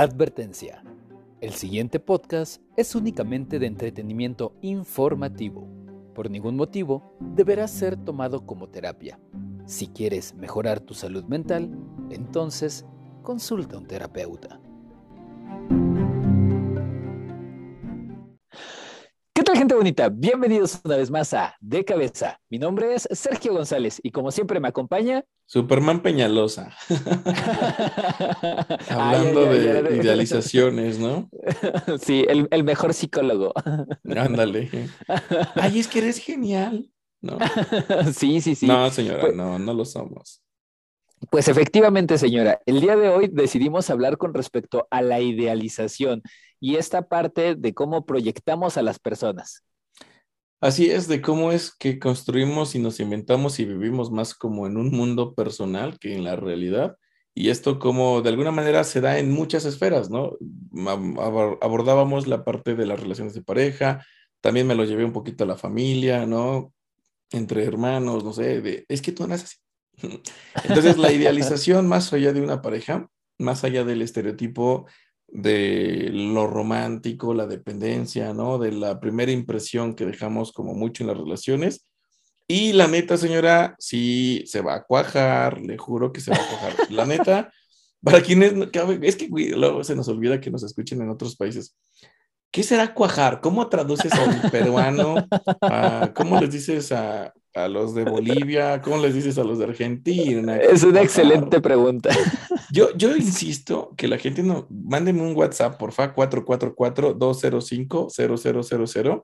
Advertencia. El siguiente podcast es únicamente de entretenimiento informativo. Por ningún motivo deberá ser tomado como terapia. Si quieres mejorar tu salud mental, entonces consulta a un terapeuta. ¿Qué tal gente bonita? Bienvenidos una vez más a De Cabeza. Mi nombre es Sergio González y como siempre me acompaña Superman Peñalosa. Hablando de idealizaciones, ¿no? Sí, el, mejor psicólogo. Ándale. Ay, es que eres genial. No. Sí, sí, sí. No, señora, pues no, no lo somos. Pues efectivamente, señora, el día de hoy decidimos hablar con respecto a la idealización y esta parte de cómo proyectamos a las personas. Así es, de cómo es que construimos y nos inventamos y vivimos más como en un mundo personal que en la realidad. Y esto como de alguna manera se da en muchas esferas, ¿no? Abordábamos la parte de las relaciones de pareja, también me lo llevé un poquito a la familia, ¿no? Entre hermanos, no sé, de, es que tú naces así. Entonces la idealización más allá de una pareja, más allá del estereotipo de lo romántico, la dependencia, ¿no? De la primera impresión que dejamos como mucho en las relaciones. Y la neta, señora, sí se va a cuajar, le juro que se va a cuajar. La neta, para quienes, es que luego se nos olvida que nos escuchen en otros países. ¿Qué será cuajar? ¿Cómo traduces a un peruano? ¿Cómo les dices a, a los de Bolivia? ¿Cómo les dices a los de Argentina? Es una excelente pregunta. Yo, yo insisto que la gente no, mándenme un WhatsApp, por fa 444-205-0000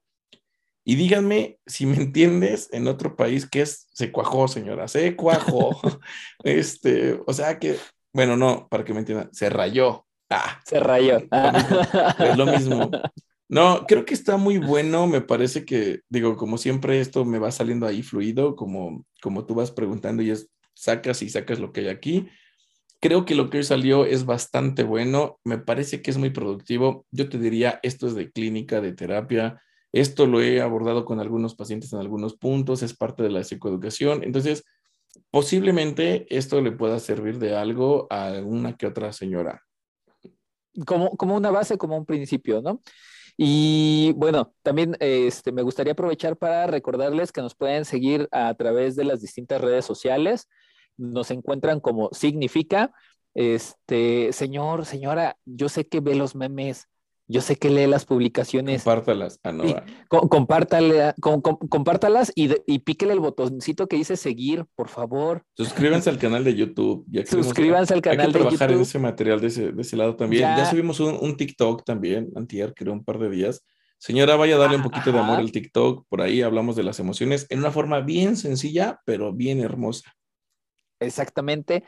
y díganme si me entiendes en otro país que es, se cuajó, señora, se cuajó. este, o sea que, bueno, no, para que me entiendan, se rayó. Ah, se rayó. Es lo mismo. No, creo que está muy bueno. Me parece que, digo, como siempre, esto me va saliendo ahí fluido, como, como tú vas preguntando y es sacas y sacas lo que hay aquí. Creo que lo que salió es bastante bueno. Me parece que es muy productivo. Yo te diría, esto es de clínica, de terapia. Esto lo he abordado con algunos pacientes en algunos puntos. Es parte de la psicoeducación. Entonces, posiblemente esto le pueda servir de algo a una que otra señora. Como, como una base, como un principio, ¿no? Y bueno, también este, me gustaría aprovechar para recordarles que nos pueden seguir a través de las distintas redes sociales. Nos encuentran como significa. Este, señor, señora, yo sé que ve los memes, yo sé que lee las publicaciones. Compártalas. Ah, no, compártalas y, y, píquele el botoncito que dice seguir, por favor. Suscríbanse al canal de YouTube. Suscríbanse al canal de YouTube. Hay que trabajar en ese material de ese, lado también. Ya, subimos un, TikTok también, antier, creo, un par de días. Señora, vaya a darle un poquito de amor al TikTok. Por ahí hablamos de las emociones en una forma bien sencilla, pero bien hermosa. Exactamente.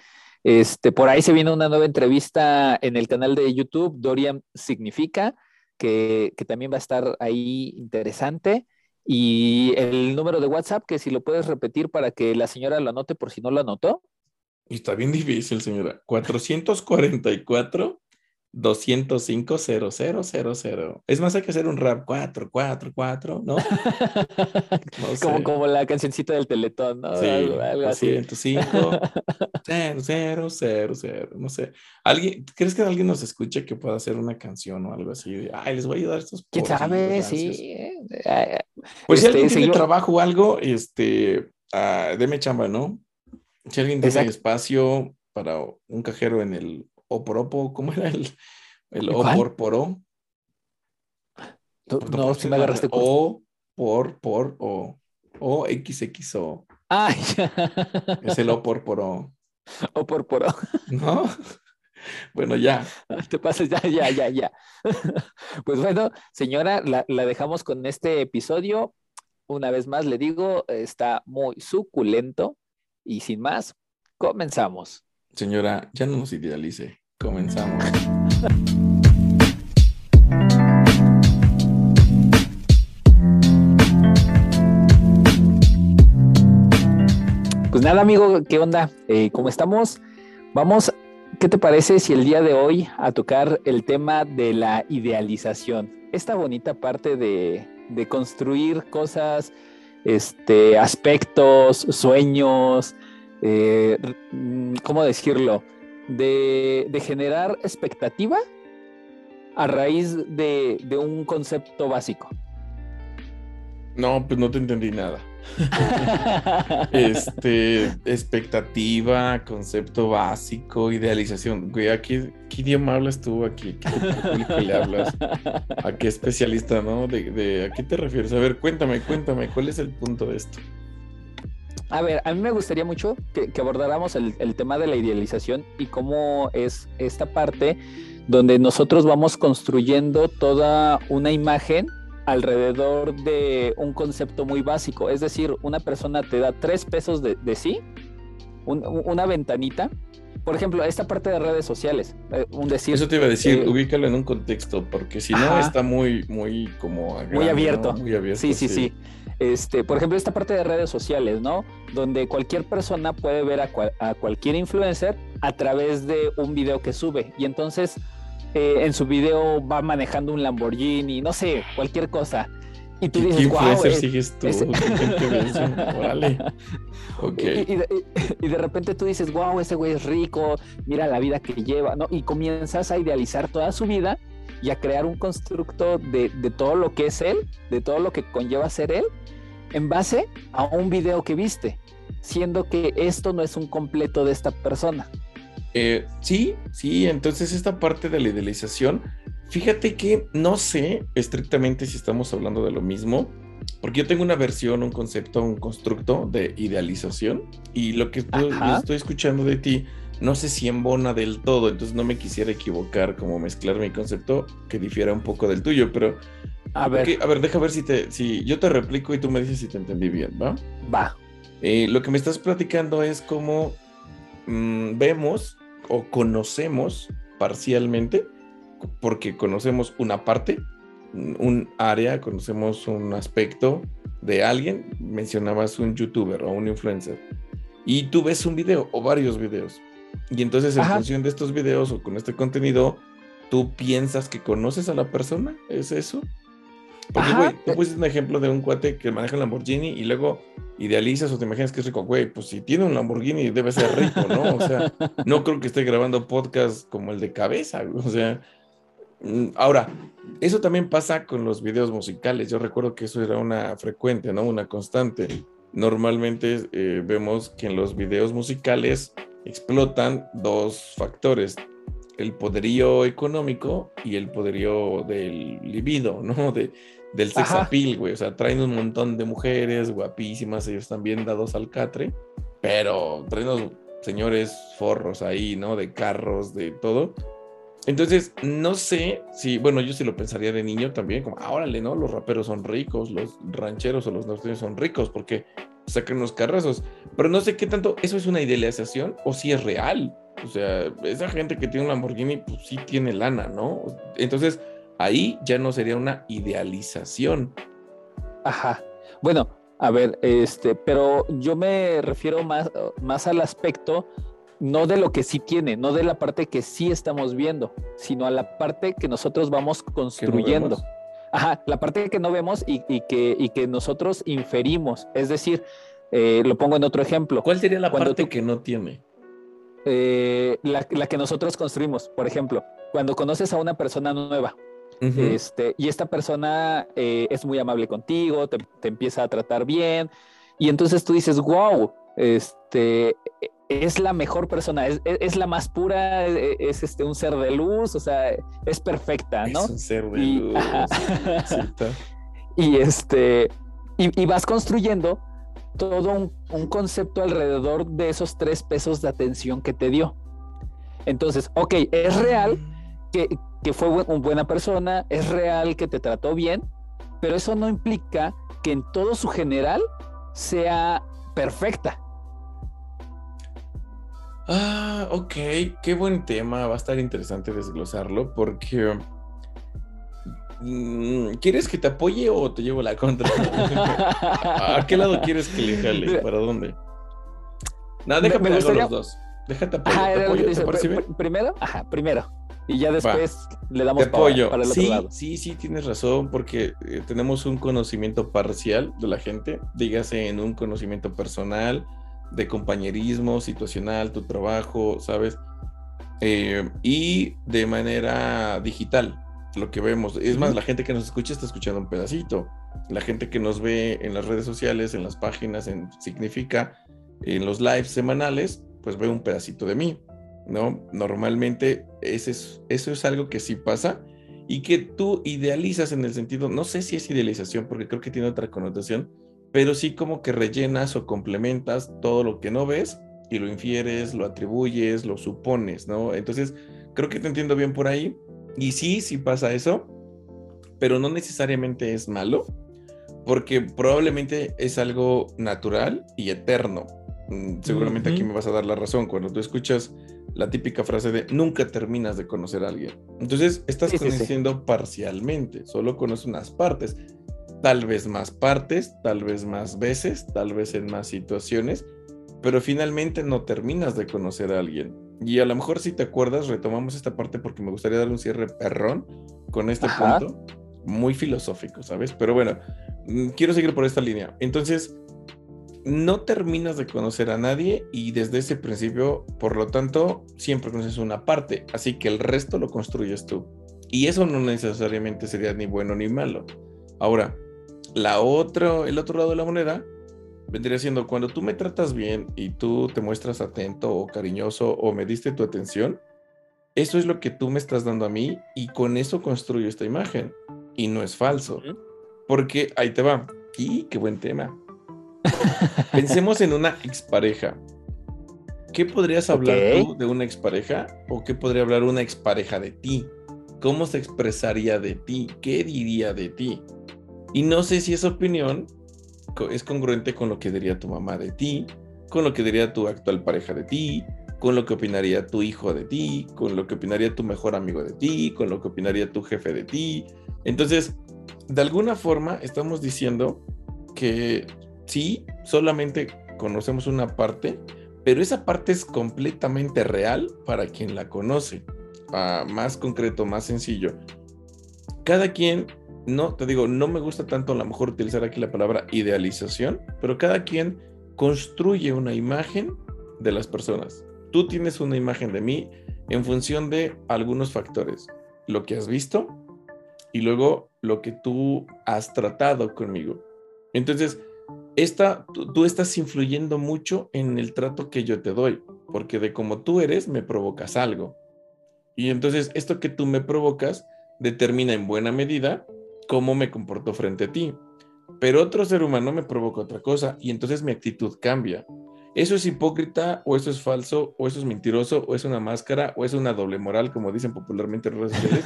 Este, por ahí se viene una nueva entrevista en el canal de YouTube, Dorian Significa, que, también va a estar ahí interesante. Y el número de WhatsApp, que si lo puedes repetir para que la señora lo anote por si no lo anotó. Está bien difícil, señora. 444 205 0000. Es más, hay que hacer un rap 4, 4, 4, ¿no? como, como la cancioncita del Teletón, ¿no? Sí, algo, algo 205 0, 0, 0, 0, no sé. ¿Alguien, ¿Crees que alguien nos escuche que pueda hacer una canción o algo así? Ay, les voy a ayudar a estos ¿Quién sabe? Sí. Pues si este, alguien tiene trabajo o algo, este, uh, deme chamba, ¿no? Si alguien tiene espacio para un cajero en el Oporopo, ¿cómo era el, el O por? No, si me agarraste. O por por O. O X O. Ay. Es el O por por O. O por. ¿No? Bueno, ya. Te pasas, ya, ya, ya, ya. Pues bueno, señora, la, la dejamos con este episodio. Una vez más le digo, está muy suculento. Y sin más, comenzamos. Señora, ya no nos idealice. Comenzamos. Pues nada, amigo, ¿qué onda? Eh, ¿Cómo estamos? Vamos, ¿qué te parece si el día de hoy a tocar el tema de la idealización? Esta bonita parte de, de construir cosas, este, aspectos, sueños, eh, mm, ¿cómo decirlo? De, generar expectativa a raíz de, de un concepto básico? No, pues no te entendí nada. este, expectativa, concepto básico, idealización. Güey, ¿a qué, idioma hablas tú aquí? ¿Qué le hablas? ¿A qué especialista, no? De, ¿A qué te refieres? A ver, cuéntame, cuéntame, ¿cuál es el punto de esto? A ver, a mí me gustaría mucho que, abordáramos el, el, tema de la idealización y cómo es esta parte donde nosotros vamos construyendo toda una imagen alrededor de un concepto muy básico. Es decir, una persona te da tres pesos de, sí, una ventanita. Por ejemplo, esta parte de redes sociales, eh, un decir. Eso te iba a decir, eh, ubícalo en un contexto, porque si no está muy, muy como muy abierto. Muy abierto. Sí, sí, sí, Este, por ejemplo, esta parte de redes sociales, ¿no? Donde cualquier persona puede ver a, a cualquier influencer a través de un video que sube. Y entonces eh, en su video va manejando un Lamborghini, no sé, cualquier cosa. Y tú dices, wow. ¿Qué sigues tú? Y, de, repente tú dices, wow, ese güey es rico, mira la vida que lleva, ¿no? Y comienzas a idealizar toda su vida y a crear un constructo de, de todo lo que es él, de todo lo que conlleva ser él, en base a un video que viste, siendo que esto no es un completo de esta persona. Eh, sí, sí, entonces esta parte de la idealización, fíjate que no sé estrictamente si estamos hablando de lo mismo, porque yo tengo una versión, un concepto, un constructo de idealización y lo que estoy escuchando de ti, no sé si embona del todo, entonces no me quisiera equivocar como mezclar mi concepto que difiera un poco del tuyo, pero... A ver. a ver, deja ver si te, si yo te replico y tú me dices si te entendí bien, ¿va? Va. Eh, lo que me estás platicando es como mm, vemos o conocemos parcialmente, porque conocemos una parte, un área, conocemos un aspecto de alguien, mencionabas un youtuber o un influencer, y tú ves un video o varios videos, y entonces en función de estos videos o con este contenido, tú piensas que conoces a la persona, ¿es eso? Porque, güey, tú pusiste un ejemplo de un cuate que maneja un Lamborghini y luego idealizas o te imaginas que es rico. Güey, pues si tiene un Lamborghini debe ser rico, ¿no? O sea, no creo que esté grabando podcast como el de cabeza. O sea, mm, ahora, eso también pasa con los videos musicales. Yo recuerdo que eso era una frecuente, ¿no? Una constante. Normalmente eh, vemos que en los videos musicales explotan dos factores el poderío económico y el poderío del libido, ¿no? De, del sex appeal, güey. O sea, traen un montón de mujeres guapísimas, ellos también dados al catre, pero traen unos señores forros ahí, ¿no? De carros, de todo. Entonces, no sé si, bueno, yo sí lo pensaría de niño también, como, ah, órale, ¿no? Los raperos son ricos, los rancheros o los norteños son ricos porque sacan unos carrazos. Pero no sé qué tanto, ¿eso es una idealización o si es real? O sea, esa gente que tiene un Lamborghini, pues sí tiene lana, ¿no? Entonces, ahí ya no sería una idealización. Ajá. Bueno, a ver, este, pero yo me refiero más, más al aspecto no de lo que sí tiene, no de la parte que sí estamos viendo, sino a la parte que nosotros vamos construyendo. Ajá, la parte que no vemos y, que, y que nosotros inferimos. Es decir, eh, lo pongo en otro ejemplo. ¿Cuál sería la parte que no tiene? Eh, la, que nosotros construimos. Por ejemplo, cuando conoces a una persona nueva, este, y esta persona eh, es muy amable contigo, te, empieza a tratar bien, y entonces tú dices, wow, este, es la mejor persona, es, la más pura, es, este, un ser de luz, o sea, es perfecta, ¿no? Es un ser de y, luz. y este, y, vas construyendo todo un, concepto alrededor de esos tres pesos de atención que te dio. Entonces, ok, es real que, fue una buena persona, es real que te trató bien, pero eso no implica que en todo su general sea perfecta. Ah, ok, qué buen tema, va a estar interesante desglosarlo porque Mm, ¿Quieres que te apoye o te llevo la contra? ¿A qué lado quieres que le jale? ¿Para dónde? No, déjame me los dos. Déjate apoyo. Primero, ajá, primero. Y ya después le damos apoyo. Para, el otro lado. Sí, sí, tienes razón, porque eh, tenemos un conocimiento parcial de la gente, dígase en un conocimiento personal, de compañerismo, situacional, tu trabajo, ¿sabes? Eh, y de manera digital lo que vemos. Es más, la gente que nos escucha está escuchando un pedacito. La gente que nos ve en las redes sociales, en las páginas, en Significa, en los lives semanales, pues ve un pedacito de mí, ¿no? Normalmente ese es, eso es algo que sí pasa y que tú idealizas en el sentido, no sé si es idealización, porque creo que tiene otra connotación, pero sí como que rellenas o complementas todo lo que no ves y lo infieres, lo atribuyes, lo supones, ¿no? Entonces, creo que te entiendo bien por ahí. Y sí, sí pasa eso, pero no necesariamente es malo, porque probablemente es algo natural y eterno. Mm, seguramente aquí me vas a dar la razón cuando tú escuchas la típica frase de nunca terminas de conocer a alguien. Entonces, estás conociendo parcialmente, solo conoces unas partes tal vez más partes, tal vez más veces, tal vez en más situaciones, pero finalmente no terminas de conocer a alguien. Y a lo mejor si te acuerdas, retomamos esta parte porque me gustaría dar un cierre perrón con este punto, muy filosófico, ¿sabes? Pero bueno, mm, quiero seguir por esta línea. Entonces, no terminas de conocer a nadie y desde ese principio, por lo tanto, siempre conoces una parte, así que el resto lo construyes tú. Y eso no necesariamente sería ni bueno ni malo. Ahora, la otra, el otro lado de la moneda vendría siendo cuando tú me tratas bien y tú te muestras atento o cariñoso o me diste tu atención, eso es lo que tú me estás dando a mí y con eso construyo esta imagen. Y no es falso. Porque ahí te va. Y qué buen tema. Pensemos en una expareja. ¿Qué podrías hablar tú de una expareja? ¿O qué podría hablar una expareja de ti? ¿Cómo se expresaría de ti? ¿Qué diría de ti? Y no sé si esa opinión es congruente con lo que diría tu mamá de ti, con lo que diría tu actual pareja de ti, con lo que opinaría tu hijo de ti, con lo que opinaría tu mejor amigo de ti, con lo que opinaría tu jefe de ti. Entonces, de alguna forma estamos diciendo que sí, solamente conocemos una parte, pero esa parte es completamente real para quien la conoce. Ah, más concreto, más sencillo. Cada quien no, te digo, no me gusta tanto a lo mejor utilizar aquí la palabra idealización, pero cada quien construye una imagen de las personas. Tú tienes una imagen de mí en función de algunos factores. Lo que has visto y luego lo que tú has tratado conmigo. Entonces, esta, tú, tú, estás influyendo mucho en el trato que yo te doy, porque de como tú eres me provocas algo. Y entonces esto que tú me provocas determina en buena medida cómo me comporto frente a ti. Pero otro ser humano me provoca otra cosa y entonces mi actitud cambia. ¿Eso es hipócrita o eso es falso o eso es mentiroso o es una máscara o es una doble moral como dicen popularmente en redes sociales?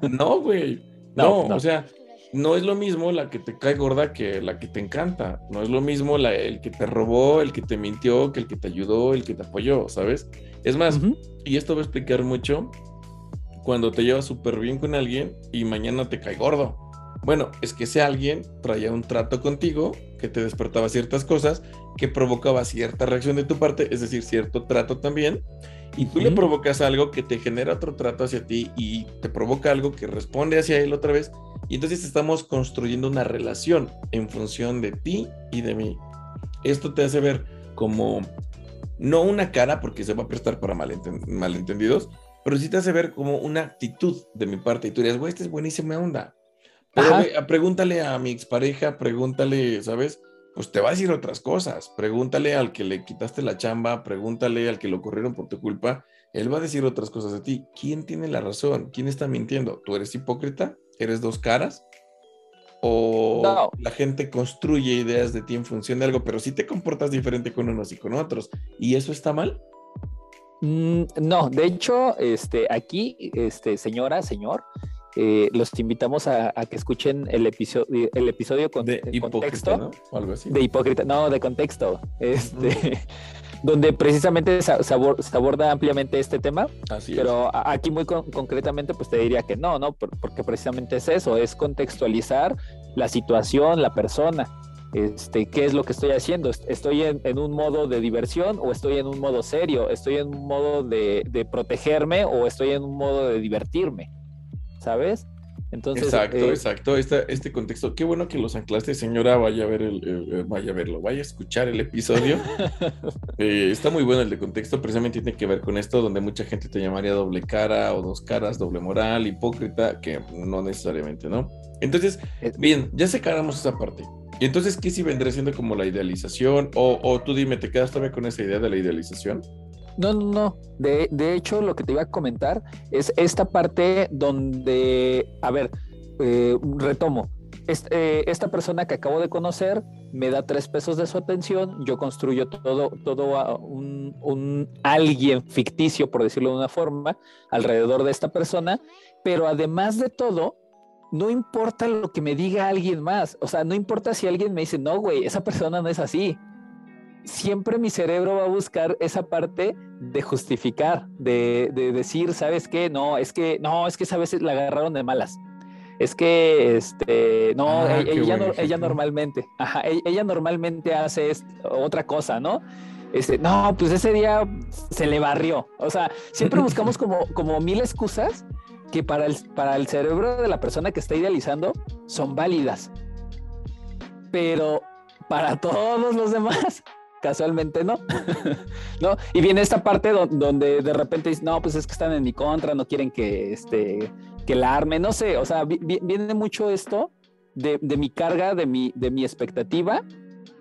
No, güey. No, o sea, no es lo mismo la que te cae gorda que la que te encanta. No es lo mismo la, el que te robó, el que te mintió, que el que te ayudó, el que te apoyó, ¿sabes? Es más, y esto va a explicar mucho cuando te llevas súper bien con alguien y mañana te cae gordo. Bueno, es que ese alguien traía un trato contigo que te despertaba ciertas cosas, que provocaba cierta reacción de tu parte, es decir, cierto trato también, y tú le provocas algo que te genera otro trato hacia ti y te provoca algo que responde hacia él otra vez, y entonces estamos construyendo una relación en función de ti y de mí. Esto te hace ver como, no una cara, porque se va a prestar para malentendidos, pero sí te hace ver como una actitud de mi parte, y tú dirías, güey, esta es buenísima onda pero pregúntale a mi expareja, pregúntale, ¿sabes? Pues te va a decir otras cosas. Pregúntale al que le quitaste la chamba, pregúntale al que lo corrieron por tu culpa. Él va a decir otras cosas de ti. ¿Quién tiene la razón? ¿Quién está mintiendo? ¿Tú eres hipócrita? ¿Eres dos caras? ¿O la gente construye ideas de ti en función de algo, pero sí te comportas diferente con unos y con otros? ¿Y eso está mal? Mm, no, de hecho, este, aquí, este, señora, señor, eh, los invitamos a, que escuchen el episodio, el episodio con, de contexto. ¿no? algo así. De hipócrita, no, de contexto. Este, donde precisamente se, aborda ampliamente este tema. Así pero aquí muy concretamente, pues te diría que no, ¿no? porque precisamente es eso, es contextualizar la situación, la persona. Este, ¿Qué es lo que estoy haciendo? ¿Estoy en, un modo de diversión o estoy en un modo serio? ¿Estoy en un modo de protegerme o estoy en un modo de divertirme? ¿Sabes? Entonces, exacto, eh, exacto. Este, este contexto, qué bueno que los anclaste, señora. Vaya a ver el, vaya a verlo, vaya a escuchar el episodio. Eh, está muy bueno el de contexto, precisamente tiene que ver con esto, donde mucha gente te llamaría doble cara o dos caras, doble moral, hipócrita, que no necesariamente, ¿no? Entonces, bien, ya secaramos esa parte. Y entonces, ¿qué si vendría siendo como la idealización? O, o tú dime, ¿te quedas todavía con esa idea de la idealización? No, no, no. De, de, hecho, lo que te iba a comentar es esta parte donde, a ver, eh, retomo. Eh, esta persona que acabo de conocer me da tres pesos de su atención, yo construyo todo, todo un, un, alguien ficticio, por decirlo de una forma, alrededor de esta persona, pero además de todo, no importa lo que me diga alguien más, o sea, no importa si alguien me dice, no, güey, esa persona no es así, siempre mi cerebro va a buscar esa parte de justificar, de, decir, ¿sabes qué? No, es que, no, es que esa vez la agarraron de malas. Es que, este, no, ah, e, ella, ella, normalmente, ajá, e, ella, normalmente hace otra cosa, ¿no? Este, no, pues ese día se le barrió. O sea, siempre buscamos como, como mil excusas que para el, para el cerebro de la persona que está idealizando son válidas. Pero para todos los demás casualmente no. ¿No? Y viene esta parte donde de repente dice, no, pues es que están en mi contra, no quieren que, este, que la arme, no sé, o sea, viene mucho esto de, mi carga, de mi, de mi expectativa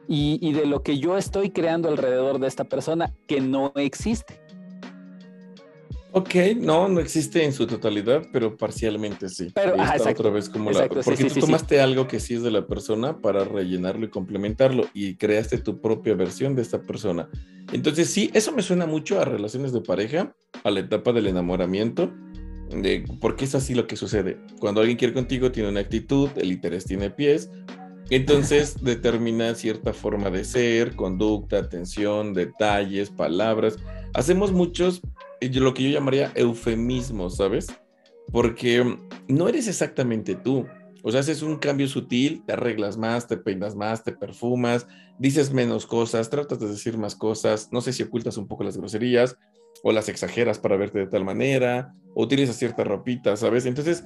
y de lo que yo estoy creando alrededor de esta persona que no existe. Ok, no, no existe en su totalidad, pero parcialmente sí. Pero otra vez como la, porque tú tomaste algo que sí es de la persona para rellenarlo y complementarlo y creaste tu propia versión de esta persona. Entonces sí, eso me suena mucho a relaciones de pareja, a la etapa del enamoramiento, de porque es así lo que sucede. Cuando alguien quiere contigo tiene una actitud, el interés tiene pies, entonces determina cierta forma de ser, conducta, atención, detalles, palabras. Hacemos muchos lo que yo llamaría eufemismo, ¿sabes? Porque no eres exactamente tú. O sea, haces un cambio sutil, te arreglas más, te peinas más, te perfumas, dices menos cosas, tratas de decir más cosas, no sé si ocultas un poco las groserías o las exageras para verte de tal manera, o utilizas cierta ropita, ¿sabes? Entonces,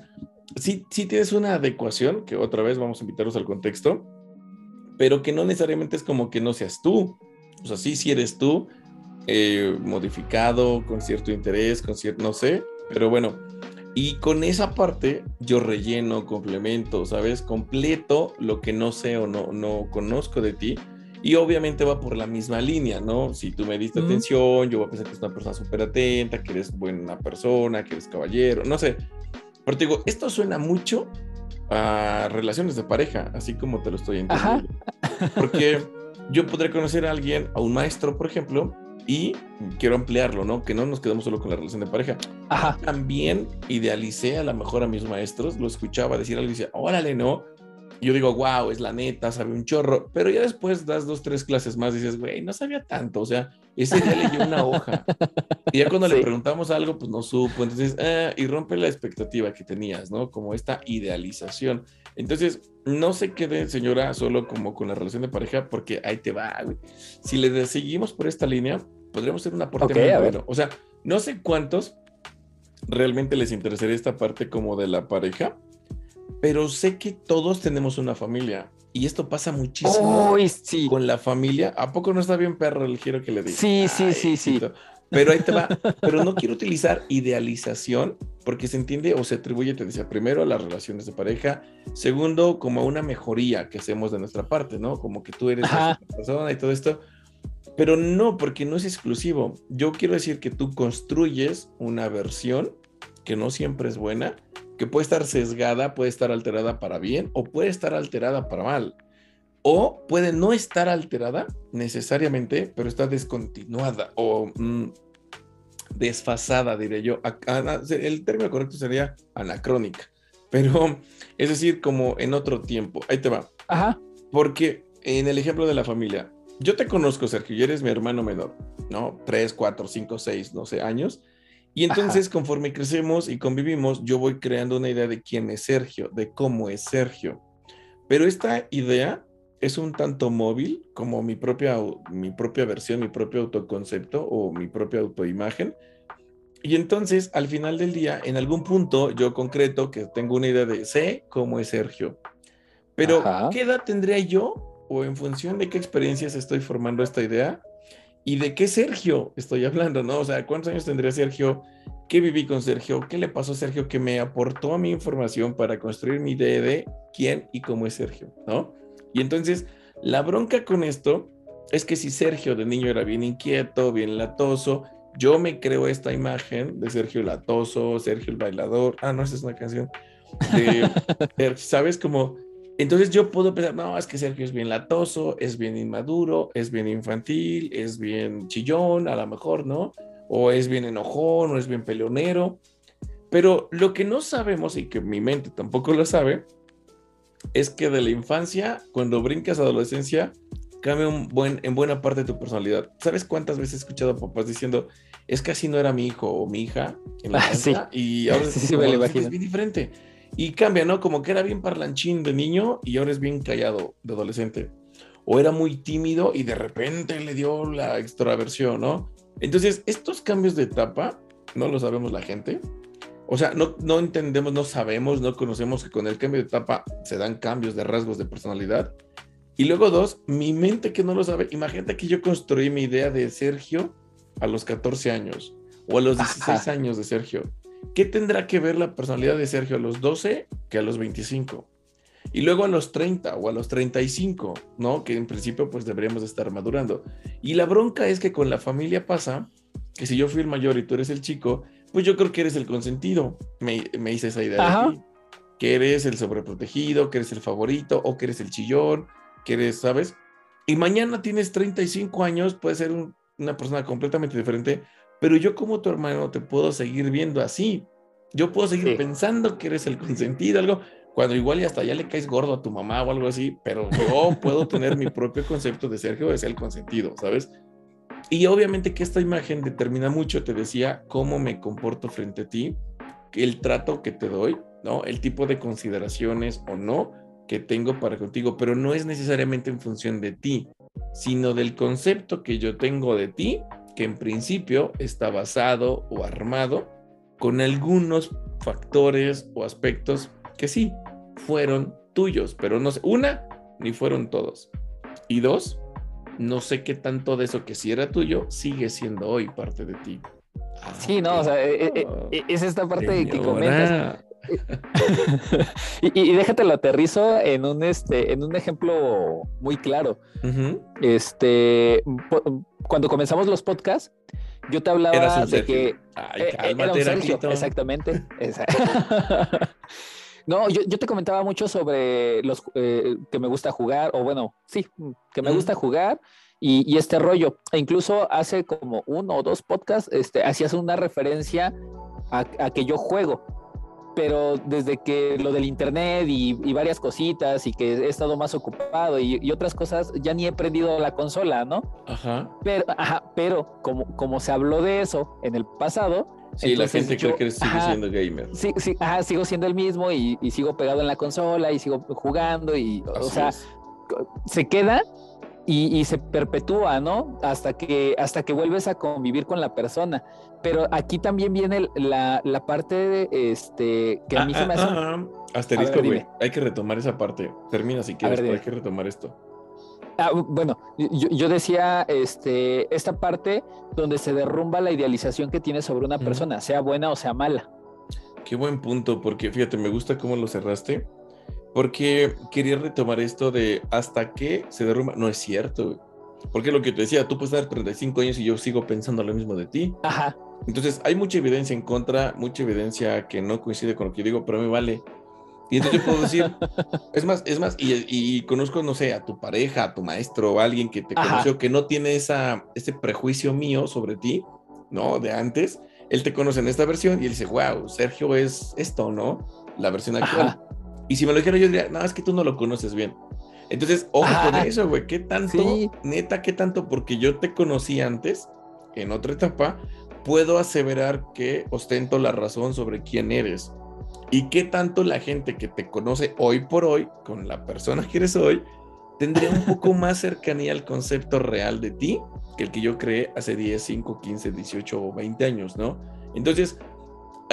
sí, sí tienes una adecuación, que otra vez vamos a invitarlos al contexto, pero que no necesariamente es como que no seas tú. O sea, sí, sí eres tú, eh, modificado, con cierto interés, con cierto, no sé, pero bueno, y con esa parte yo relleno, complemento, ¿sabes? Completo lo que no sé o no, no conozco de ti. Y obviamente va por la misma línea, ¿no? Si tú me diste atención, yo voy a pensar que eres una persona súper atenta, que eres buena persona, que eres caballero, no sé. Pero te digo, esto suena mucho a relaciones de pareja, así como te lo estoy entendiendo. Porque yo podré conocer a alguien, a un maestro, por ejemplo, y quiero ampliarlo, ¿no? Que no nos quedemos solo con la relación de pareja. Ajá. También idealicé a lo mejor a mis maestros, lo escuchaba decir algo y decía, órale, ¿no? yo digo, wow, es la neta, sabe un chorro, pero ya después das dos, tres clases más y dices, güey, no sabía tanto, o sea, ese día leyó una hoja. Y ya cuando le preguntamos algo, pues no supo, entonces, ah, y rompe la expectativa que tenías, ¿no? Como esta idealización. Entonces, no se quede, señora, solo como con la relación de pareja, porque ahí te va, güey. Si le seguimos por esta línea, podríamos hacer un aporte muy bueno. O sea, no sé cuántos realmente les interesaría esta parte como de la pareja, pero sé que todos tenemos una familia. Y esto pasa muchísimo con la familia. ¿A poco no está bien perro el giro que le di? Sí, sí, sí, sí. Pero ahí te va. Pero no quiero utilizar idealización porque se entiende o se atribuye, te decía, primero a las relaciones de pareja, segundo, como a una mejoría que hacemos de nuestra parte, ¿no? Como que tú eres la persona y todo esto. Pero no, porque no es exclusivo. Yo quiero decir que tú construyes una versión que no siempre es buena, que puede estar sesgada, puede estar alterada para bien o puede estar alterada para mal. O puede no estar alterada necesariamente, pero está descontinuada o mm, desfasada, diré yo. El término correcto sería anacrónica, pero es decir, como en otro tiempo. Ahí te va. Ajá. Porque en el ejemplo de la familia, yo te conozco, Sergio, y eres mi hermano menor, ¿no? Tres, cuatro, cinco, seis, no sé, años. Y entonces, conforme crecemos y convivimos, yo voy creando una idea de quién es Sergio, de cómo es Sergio. Pero esta idea es un tanto móvil como mi propia, mi propia versión, mi propio autoconcepto o mi propia autoimagen. Y entonces, al final del día, en algún punto, yo concreto que tengo una idea de sé cómo es Sergio. Pero, ¿qué edad tendría yo? O en función de qué experiencias estoy formando esta idea y de qué Sergio estoy hablando, ¿no? O sea, ¿cuántos años tendría Sergio? ¿Qué viví con Sergio? ¿Qué le pasó a Sergio que me aportó a mi información para construir mi idea de quién y cómo es Sergio, ¿no? Y entonces, la bronca con esto es que si Sergio de niño era bien inquieto, bien latoso, yo me creo esta imagen de Sergio Latoso, Sergio el bailador. Ah, no, esa es una canción. ¿Sabes? Como, entonces yo puedo pensar, no, es que Sergio es bien latoso, es bien inmaduro, es bien infantil, es bien chillón, a lo mejor, ¿no? O es bien enojón, o es bien peleonero. Pero lo que no sabemos y que mi mente tampoco lo sabe, es que de la infancia, cuando brincas a adolescencia, cambia un buen, en buena parte de tu personalidad. ¿Sabes cuántas veces he escuchado a papás diciendo, es que así no era mi hijo o mi hija en la ah, y ahora es, bien diferente? Y cambia, ¿no? Como que era bien parlanchín de niño y ahora es bien callado de adolescente. O era muy tímido y de repente le dio la extraversión, ¿no? Entonces, estos cambios de etapa, no lo sabemos la gente. O sea, no, no entendemos, no sabemos, no conocemos que con el cambio de etapa se dan cambios de rasgos de personalidad. Y luego dos, mi mente que no lo sabe, imagínate que yo construí mi idea de Sergio a los 14 años o a los 16 años de Sergio. ¿Qué tendrá que ver la personalidad de Sergio a los 12 que a los 25? Y luego a los 30 o a los 35, ¿no? Que en principio pues deberíamos estar madurando. Y la bronca es que con la familia pasa que si yo fui el mayor y tú eres el chico, pues yo creo que eres el consentido. Me, me hice esa idea de ti. Que eres el sobreprotegido, que eres el favorito o que eres el chillón quieres, ¿sabes? Y mañana tienes 35 años, puedes ser una persona completamente diferente, pero yo como tu hermano te puedo seguir viendo así. Yo puedo seguir pensando que eres el consentido, algo, cuando igual y hasta ya le caes gordo a tu mamá o algo así, pero yo puedo tener mi propio concepto de Sergio es el consentido, ¿sabes? Y obviamente que esta imagen determina mucho, te decía, cómo me comporto frente a ti, el trato que te doy, ¿no? El tipo de consideraciones o no, que tengo para contigo, pero no es necesariamente en función de ti, sino del concepto que yo tengo de ti, que en principio está basado o armado con algunos factores o aspectos que sí fueron tuyos, pero no sé, una, ni fueron todos. Y dos, no sé qué tanto de eso que sí era tuyo sigue siendo hoy parte de ti. sí, no, o sea, e, e, e, es esta parte que comentas. y, déjate lo aterrizo en un, este, en un ejemplo muy claro. Este, cuando comenzamos los podcasts, yo te hablaba de que exactamente. no, yo, te comentaba mucho sobre los eh, que me gusta jugar, o bueno, sí, que me gusta jugar. Y, este rollo, e incluso hace como uno o dos podcasts, este, hacías una referencia a que yo juego pero desde que lo del internet y, varias cositas y que he estado más ocupado y, otras cosas, ya ni he prendido la consola, ¿no? Ajá. Pero, ajá, pero como, como se habló de eso en el pasado. Sí, la gente cree que sigue siendo gamer. Sí, sí, ajá, sigo siendo el mismo y, sigo pegado en la consola y sigo jugando y, o sea, se queda y, se perpetúa, ¿no? Hasta que, hasta que vuelves a convivir con la persona. Pero aquí también viene la, la parte de, este, que a mí se me hace... Ah, asterisco, güey. Hay que retomar esa parte. Termina si quieres, pero hay que retomar esto. Ah, bueno, yo, decía este, esta parte donde se derrumba la idealización que tienes sobre una persona, sea buena o sea mala. Qué buen punto, porque fíjate, me gusta cómo lo cerraste porque quería retomar esto de hasta que se derrumba. No es cierto, Porque lo que te decía, tú puedes dar 35 años y yo sigo pensando lo mismo de ti. Ajá. Entonces, hay mucha evidencia en contra, mucha evidencia que no coincide con lo que digo, pero me vale. Y entonces yo puedo decir, es más, es más, y, conozco, no sé, a tu pareja, a tu maestro o alguien que te conoció que no tiene esa, ese prejuicio mío sobre ti, ¿no? De antes. Él te conoce en esta versión y él dice, wow, Sergio es esto, ¿no? La versión actual. Y si me lo dijera yo diría, no, es que tú no lo conoces bien. Entonces, ojo con eso, güey. ¿Qué tanto, neta, qué tanto? Porque yo te conocí antes, en otra etapa, puedo aseverar que ostento la razón sobre quién eres. Y qué tanto la gente que te conoce hoy por hoy, con la persona que eres hoy, tendría un poco más cercanía al concepto real de ti que el que yo creé hace 10, 5, 15, 18 o 20 años, ¿no? Entonces, ¿a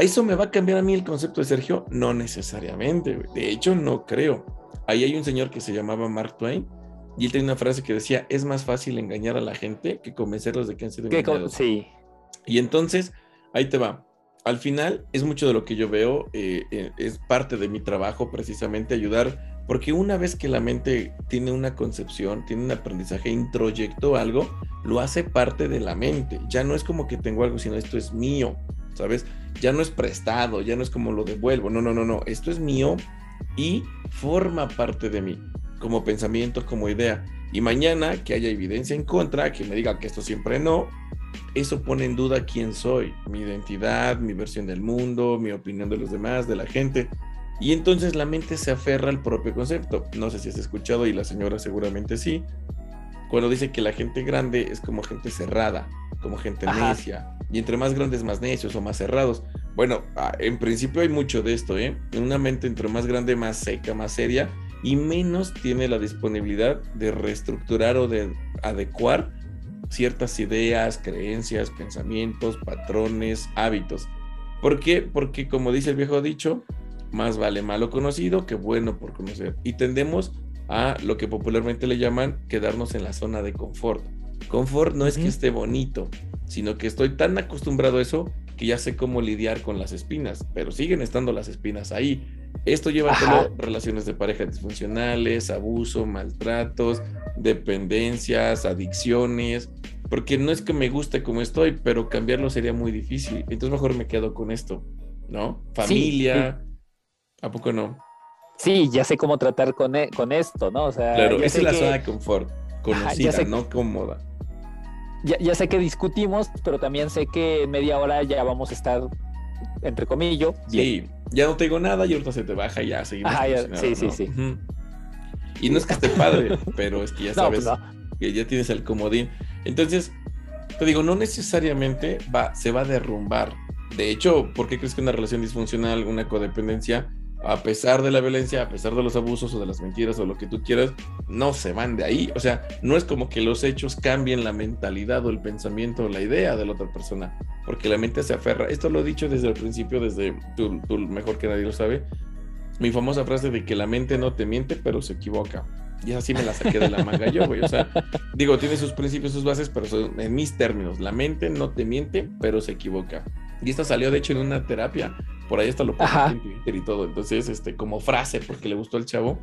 eso me va a cambiar a mí el concepto de Sergio? No necesariamente, de hecho no creo. Ahí hay un señor que se llamaba Mark Twain y él tenía una frase que decía, es más fácil engañar a la gente que convencerlos de que han sido engañados. Sí. Y entonces, ahí te va. Al final, es mucho de lo que yo veo, eh, eh, es parte de mi trabajo precisamente ayudar, porque una vez que la mente tiene una concepción, tiene un aprendizaje, introyectó algo, lo hace parte de la mente. Ya no es como que tengo algo, sino esto es mío, ¿sabes? Ya no es prestado, ya no es como lo devuelvo, no, no, no, no, esto es mío y forma parte de mí como pensamiento, como idea. Y mañana que haya evidencia en contra, que me diga que esto siempre no, eso pone en duda quién soy, mi identidad, mi versión del mundo, mi opinión de los demás, de la gente. Y entonces la mente se aferra al propio concepto. No sé si has escuchado y la señora seguramente sí. Cuando dice que la gente grande es como gente cerrada, como gente necia. Y entre más grandes, más necios o más cerrados. Bueno, ah, en principio hay mucho de esto, ¿eh? Una mente entre más grande, más seca, más seria, y menos tiene la disponibilidad de reestructurar o de adecuar ciertas ideas, creencias, pensamientos, patrones, hábitos. ¿Por qué? Porque como dice el viejo dicho, más vale malo conocido que bueno por conocer. Y tendemos a lo que popularmente le llaman quedarnos en la zona de confort. Confort no es que esté bonito, sino que estoy tan acostumbrado a eso que ya sé cómo lidiar con las espinas, pero siguen estando las espinas ahí. Esto lleva a relaciones de pareja disfuncionales, abuso, maltratos, dependencias, adicciones, porque no es que me guste como estoy, pero cambiarlo sería muy difícil. Entonces mejor me quedo con esto, ¿no? Familia, ¿a poco no? Sí, ya sé cómo tratar con, e, con esto, ¿no? O sea, claro, esa es la zona de confort, conocida, no cómoda. Ya, ya, sé que discutimos, pero también sé que en media hora ya vamos a estar, entre comillas. Sí, ya no tengo nada y ahorita se te baja y ya seguimos. sí, sí, sí. Y no es que esté padre, pero es que ya pues sabes que ya tienes el comodín. Entonces, te digo, no necesariamente va, se va a derrumbar. De hecho, ¿por qué crees que una relación disfuncional, una codependencia, a pesar de la violencia, a pesar de los abusos o de las mentiras o lo que tú quieras, no se van de ahí. O sea, no es como que los hechos cambien la mentalidad o el pensamiento o la idea de la otra persona, porque la mente se aferra. Esto lo he dicho desde el principio, desde tú, mejor que nadie lo sabe. Mi famosa frase de que la mente no te miente, pero se equivoca. Y así me la saqué de la manga yo, güey. O sea, digo, tiene sus principios, sus bases, pero son en mis términos. La mente no te miente, pero se equivoca. Y esta salió, de hecho, en una terapia por ahí hasta lo puse en Twitter y todo. Entonces, este, como frase, porque le gustó el chavo.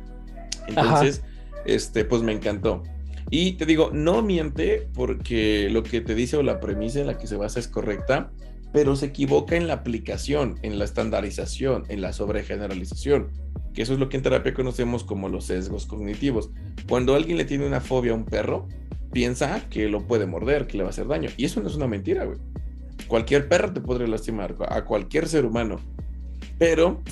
Entonces, este, pues me encantó. Y te digo, no miente porque lo que te dice o la premisa en la que se basa es correcta, pero se equivoca en la aplicación, en la estandarización, en la sobregeneralización, que eso es lo que en terapia conocemos como los sesgos cognitivos. Cuando alguien le tiene una fobia a un perro, piensa que lo puede morder, que le va a hacer daño. Y eso no es una mentira, güey. Cualquier perro te podría lastimar, a cualquier ser humano. Pero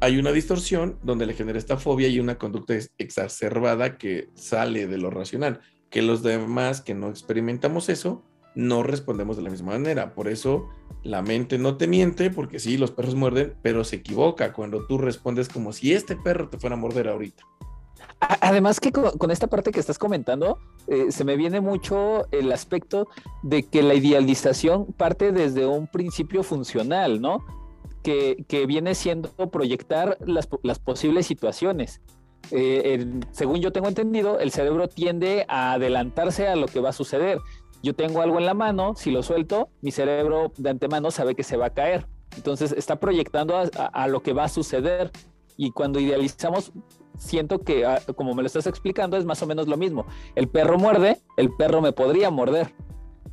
hay una distorsión donde le genera esta fobia y una conducta exacerbada que sale de lo racional. Que los demás que no experimentamos eso, no respondemos de la misma manera. Por eso la mente no te miente, porque sí, los perros muerden, pero se equivoca cuando tú respondes como si este perro te fuera a morder ahorita. Además que con, esta parte que estás comentando, eh, se me viene mucho el aspecto de que la idealización parte desde un principio funcional, ¿no? Que, viene siendo proyectar las, posibles situaciones. Eh, según yo tengo entendido, el cerebro tiende a adelantarse a lo que va a suceder. Yo tengo algo en la mano, si lo suelto, mi cerebro de antemano sabe que se va a caer. Entonces está proyectando a lo que va a suceder. Y cuando idealizamos, siento que, ah, como me lo estás explicando, es más o menos lo mismo. El perro muerde, el perro me podría morder.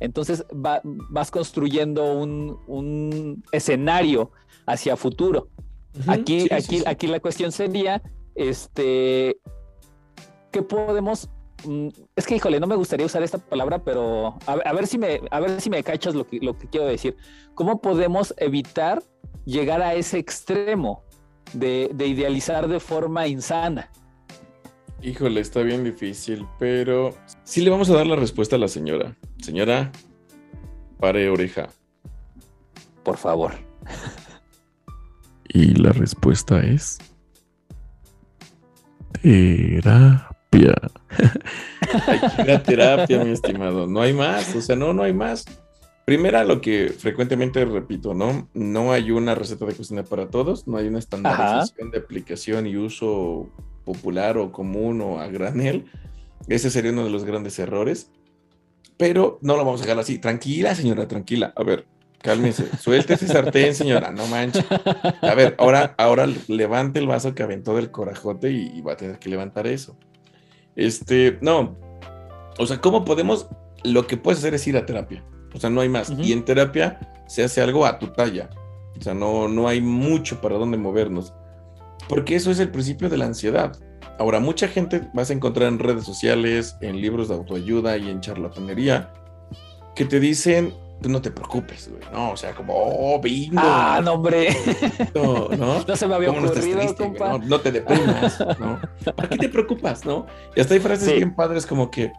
Entonces vas construyendo un, escenario hacia futuro. aquí, aquí, aquí la cuestión sería, este, ¿qué podemos? Mm, es que, híjole, no me gustaría usar esta palabra, pero a, ver si me, a ver si me cachas lo que, lo que quiero decir. ¿Cómo podemos evitar llegar a ese extremo? De, idealizar de forma insana. Híjole, está bien difícil, pero sí le vamos a dar la respuesta a la señora. Señora, pare oreja. Por favor. Y la respuesta es terapia. terapia. hay que ir a terapia, mi estimado. No hay más, o sea, no, no hay más. Primera, lo que frecuentemente repito, ¿no? No hay una receta de cocina para todos, no hay una estandarización de aplicación y uso popular o común o a granel. Ese sería uno de los grandes errores. Pero no lo vamos a dejar así. Tranquila, señora, tranquila. A ver, cálmese. Suelte ese sartén, señora, no manches. A ver, ahora, ahora levante el vaso que aventó del corajote y, va a tener que levantar eso. Este, no. O sea, ¿cómo podemos? Lo que puedes hacer es ir a terapia. O sea, no hay más. Y en terapia se hace algo a tu talla. O sea, no, no hay mucho para dónde movernos. Porque eso es el principio de la ansiedad. Ahora, mucha gente vas a encontrar en redes sociales, en libros de autoayuda y en charlatanería, que te dicen, pues no te preocupes, güey, ¿no? O sea, como, oh, bingo. Ah, no, hombre. No, ¿no? no se me había ocurrido, no, compa? No, te deprimas, ¿no? ¿Para qué te preocupas, no? Y hasta hay frases bien padres como que,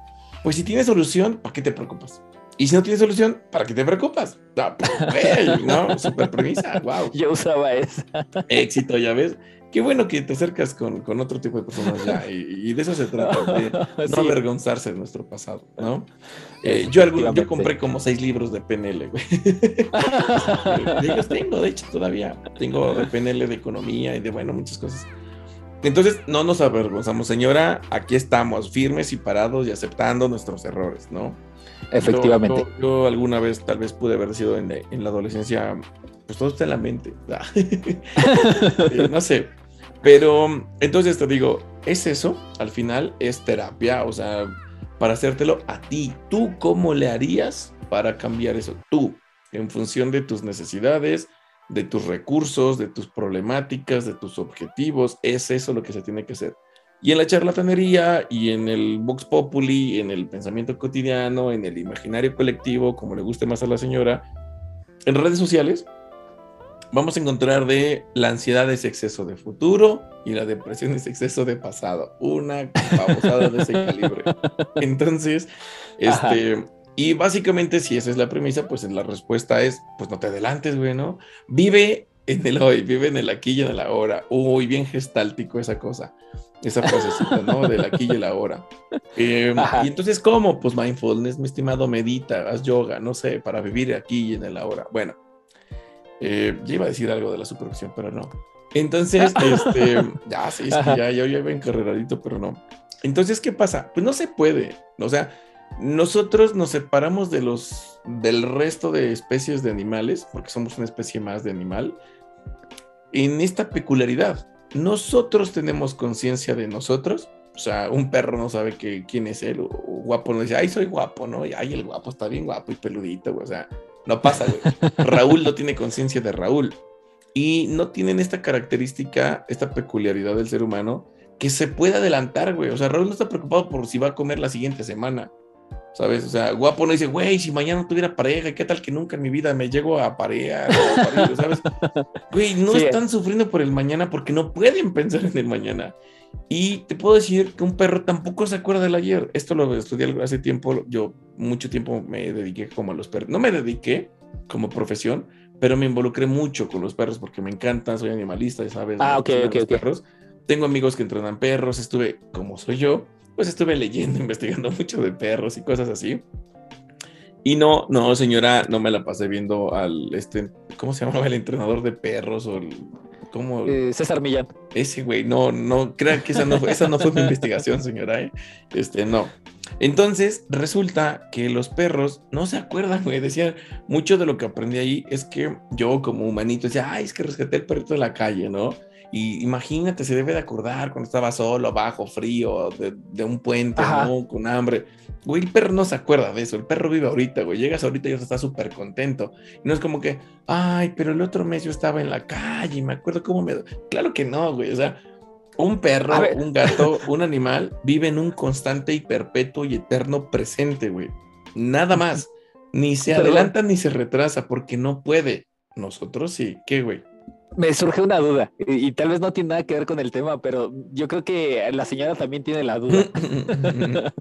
pues si tienes solución, ¿para qué te preocupas? Y si no tienes solución, ¿para qué te preocupas? No, pues, ¿no? Super premisa, wow. Yo usaba esa. Éxito, ya ves. Qué bueno que te acercas con, con otro tipo de personas ya, y, de eso se trata, de no avergonzarse de nuestro pasado, ¿no? Eh, yo, yo compré como seis libros de PNL, güey. ellos tengo, de hecho, todavía. Tengo de PNL de economía y de, bueno, muchas cosas. Entonces, no nos avergonzamos, señora, aquí estamos, firmes y parados y aceptando nuestros errores, ¿no? Efectivamente. Yo, alguna vez tal vez pude haber sido en, la adolescencia, pues todo está en la mente. no sé. Pero entonces te digo, es eso, al final es terapia, o sea, para hacértelo a ti. ¿Tú cómo le harías para cambiar eso? Tú, en función de tus necesidades, de tus recursos, de tus problemáticas, de tus objetivos, es eso lo que se tiene que hacer. Y en la charlatanería y en el Vox Populi, en el pensamiento cotidiano, en el imaginario colectivo, como le guste más a la señora, en redes sociales, vamos a encontrar de la ansiedad es exceso de futuro y la depresión es exceso de pasado. Una babosada de ese calibre. Entonces, este, y básicamente si esa es la premisa, pues la respuesta es, pues no te adelantes, güey, ¿no? Vive en el hoy, vive en el aquí y en el ahora. Uy, bien gestáltico esa cosa esa frasecita, ¿no? Del aquí y el ahora. Em, y entonces, ¿cómo? Pues mindfulness, mi estimado, medita, haz yoga, no sé, para vivir aquí y en el ahora. Bueno, eh, ya iba a decir algo de la supervisión, pero no. Entonces, este, ya, sí, es que ya, ya, iba encarreradito, pero no. Entonces, ¿qué pasa? Pues no se puede. O sea, nosotros nos separamos de los, del resto de especies de animales, porque somos una especie más de animal, en esta peculiaridad nosotros tenemos conciencia de nosotros. O sea, un perro no sabe que, quién es él, o, guapo no dice, ay, soy guapo, ¿no? Y ay, el guapo está bien guapo y peludito, O sea, no pasa, güey. Raúl no tiene conciencia de Raúl. Y no tienen esta característica, esta peculiaridad del ser humano que se puede adelantar, güey. O sea, Raúl no está preocupado por si va a comer la siguiente semana. ¿Sabes? O sea, guapo no dice, güey, si mañana tuviera pareja, ¿qué tal que nunca en mi vida me llego a pareja? ¿Sabes? Güey, no están sufriendo por el mañana porque no pueden pensar en el mañana. Y te puedo decir que un perro tampoco se acuerda del ayer. Esto lo estudié hace tiempo. Yo mucho tiempo me dediqué como a los perros. No me dediqué como profesión, pero me involucré mucho con los perros porque me encantan. Soy animalista, ¿sabes? Ah, ok, ok, ok. Perros. Tengo amigos que entrenan perros. Estuve, como soy yo, pues estuve leyendo, investigando mucho de perros y cosas así. Y no, no, señora, no me la pasé viendo al, este, ¿cómo se llamaba el entrenador de perros o el, ¿cómo? Eh, César Millán. Ese güey, no, no, crean que esa no, fue, esa no fue mi investigación, señora, ¿eh? Este, no. Entonces, resulta que los perros no se acuerdan, güey. Decía, mucho de lo que aprendí ahí es que yo como humanito decía, ay, es que rescaté el perrito de la calle, ¿no? Y imagínate, se debe de acordar cuando estaba solo, abajo, frío, de, un puente, ¿no? Con hambre. Güey, el perro no se acuerda de eso. El perro vive ahorita, güey. Llegas ahorita y ya está súper contento. Y no es como que, ay, pero el otro mes yo estaba en la calle y me acuerdo cómo me. Claro que no, güey. O sea, un perro, un gato, un animal vive en un constante y perpetuo y eterno presente, güey. Nada más. Ni se adelanta ni se retrasa porque no puede. Nosotros sí. ¿Qué, güey? Me surge una duda y, tal vez no tiene nada que ver con el tema, pero yo creo que la señora también tiene la duda.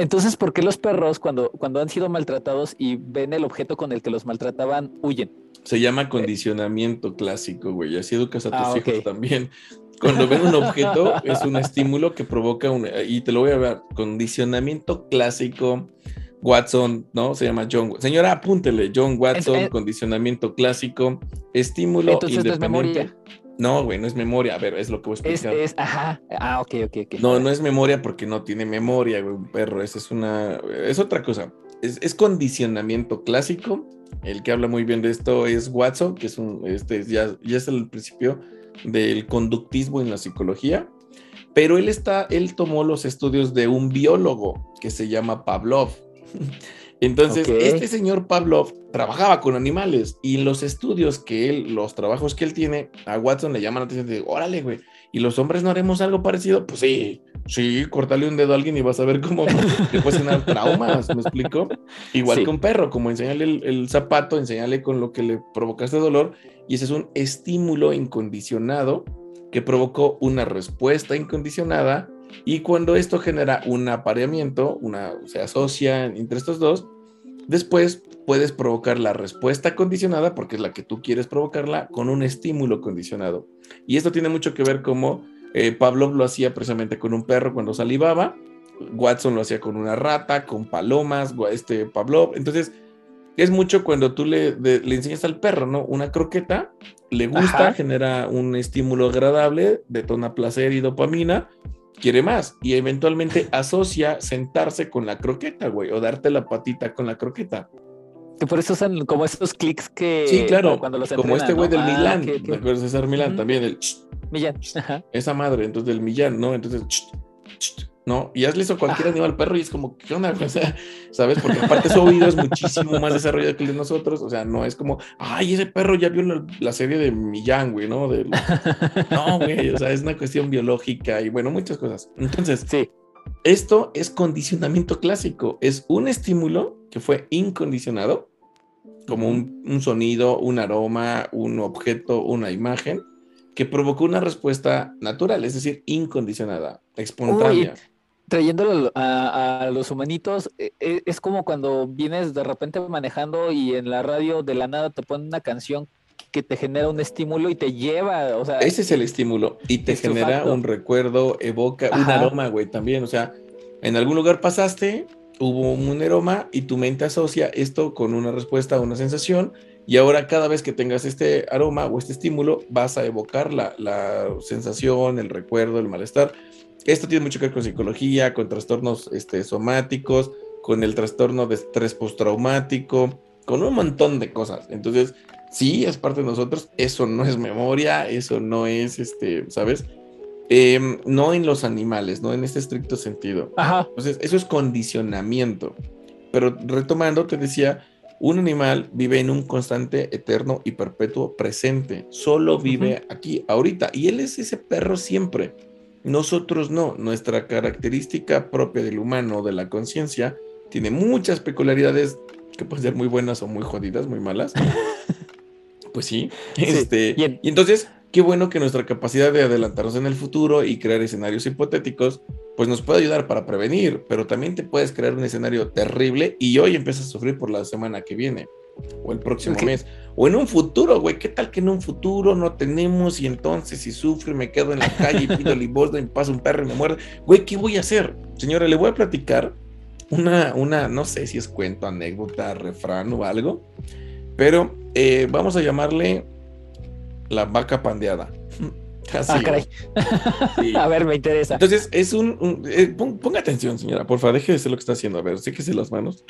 Entonces, ¿por qué los perros cuando, cuando han sido maltratados y ven el objeto con el que los maltrataban, huyen? Se llama condicionamiento clásico, güey. Así educas a tus ah, hijos también. cuando ven un objeto es un estímulo que provoca un, y te lo voy a ver, condicionamiento clásico. Watson, ¿no? Se llama John. Señora, apúntele, John Watson, condicionamiento clásico, estímulo Entonces no es memoria. No, güey, no es memoria. A ver, es lo que voy a explicar. Es, ajá. Ah, ok, ok, ok. No, no es memoria porque no tiene memoria, güey, un perro. Esa es una. Es otra cosa. Es, es, condicionamiento clásico. El que habla muy bien de esto es Watson, que es un. Este ya, ya es el principio del conductismo en la psicología, pero él está, él tomó los estudios de un biólogo que se llama Pavlov. Entonces, este señor Pavlov trabajaba con animales y los estudios que él, los trabajos que él tiene, a Watson le llaman la atención de, órale, güey, ¿y los hombres no haremos algo parecido? Pues sí, sí, cortarle un dedo a alguien y vas a ver cómo te puede tener traumas, ¿me explico? Igual que un perro, como enseñarle el, el, zapato, enseñarle con lo que le provocaste dolor y ese es un estímulo incondicionado que provocó una respuesta incondicionada y cuando esto genera un apareamiento, una, se asocia entre estos dos, después puedes provocar la respuesta condicionada, porque es la que tú quieres provocarla, con un estímulo condicionado. Y esto tiene mucho que ver como eh, Pavlov lo hacía precisamente con un perro cuando salivaba, Watson lo hacía con una rata, con palomas, este Pavlov. Entonces, es mucho cuando tú le, le enseñas al perro, ¿no? Una croqueta, le gusta, genera un estímulo agradable, detona placer y dopamina, quiere más y eventualmente asocia sentarse con la croqueta, güey, o darte la patita con la croqueta. Que por eso son como esos clics que. Sí, claro. Cuando los como este güey del ah, Milán. ¿Me acuerdas César Milán? También el. Millán. Esa madre, entonces del Millán, ¿no? Entonces. ¿No? Y hazle eso a cualquier animal perro y es como, ¿qué onda? O sea, ¿sabes? Porque aparte su oído es muchísimo más desarrollado que el de nosotros, o sea, no es como, ay, ese perro ya vio la, serie de Millán, güey, ¿no? No, güey, o sea, es una cuestión biológica y bueno, muchas cosas. Entonces, sí. esto es condicionamiento clásico, es un estímulo que fue incondicionado, como un, un sonido, un aroma, un objeto, una imagen, que provocó una respuesta natural, es decir, incondicionada, espontánea trayéndolo a, los humanitos, e, e, es como cuando vienes de repente manejando y en la radio de la nada te ponen una canción que te genera un estímulo y te lleva, o sea... Ese es el estímulo y te genera un recuerdo, evoca un aroma, güey, también, o sea, en algún lugar pasaste, hubo un aroma y tu mente asocia esto con una respuesta, una sensación y ahora cada vez que tengas este aroma o este estímulo vas a evocar la, la sensación, el recuerdo, el malestar esto tiene mucho que ver con psicología, con trastornos este, somáticos, con el trastorno de estrés postraumático, con un montón de cosas. Entonces, sí, es parte de nosotros. Eso no es memoria, eso no es, este, ¿sabes? Em, no en los animales, no en este estricto sentido. Ajá. Entonces, eso es condicionamiento. Pero retomando, te decía, un animal vive en un constante, eterno y perpetuo presente. Solo vive aquí, ahorita. Y él es ese perro siempre. Nosotros no, nuestra característica propia del humano, de la conciencia, tiene muchas peculiaridades que pueden ser muy buenas o muy jodidas, muy malas. pues sí, este, y entonces, qué bueno que nuestra capacidad de adelantarnos en el futuro y crear escenarios hipotéticos, pues nos puede ayudar para prevenir, pero también te puedes crear un escenario terrible y hoy empiezas a sufrir por la semana que viene o el próximo mes, o en un futuro, güey, ¿qué tal que en un futuro no tenemos y entonces si sufro y me quedo en la calle y pido limosna y me pasa un perro y me muerde? Güey, ¿qué voy a hacer? Señora, le voy a platicar una, una, no sé si es cuento, anécdota, refrán o algo, pero eh, vamos a llamarle la vaca pandeada. Ah, caray. A ver, me interesa. Entonces, es un. Eh, ponga atención, señora, por favor, deje de hacer lo que está haciendo. A ver, séquese las manos.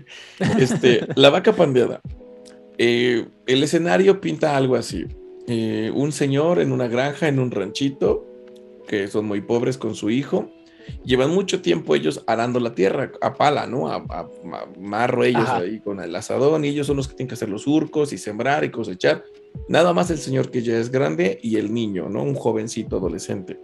este, la vaca pandeada. Eh, el escenario pinta algo así. Eh, un señor en una granja, en un ranchito, que son muy pobres con su hijo. Llevan mucho tiempo ellos arando la tierra a pala, ¿no? A, marro ellos ahí con el asadón y ellos son los que tienen que hacer los surcos y sembrar y cosechar. Nada más el señor que ya es grande y el niño, ¿no? Un jovencito adolescente.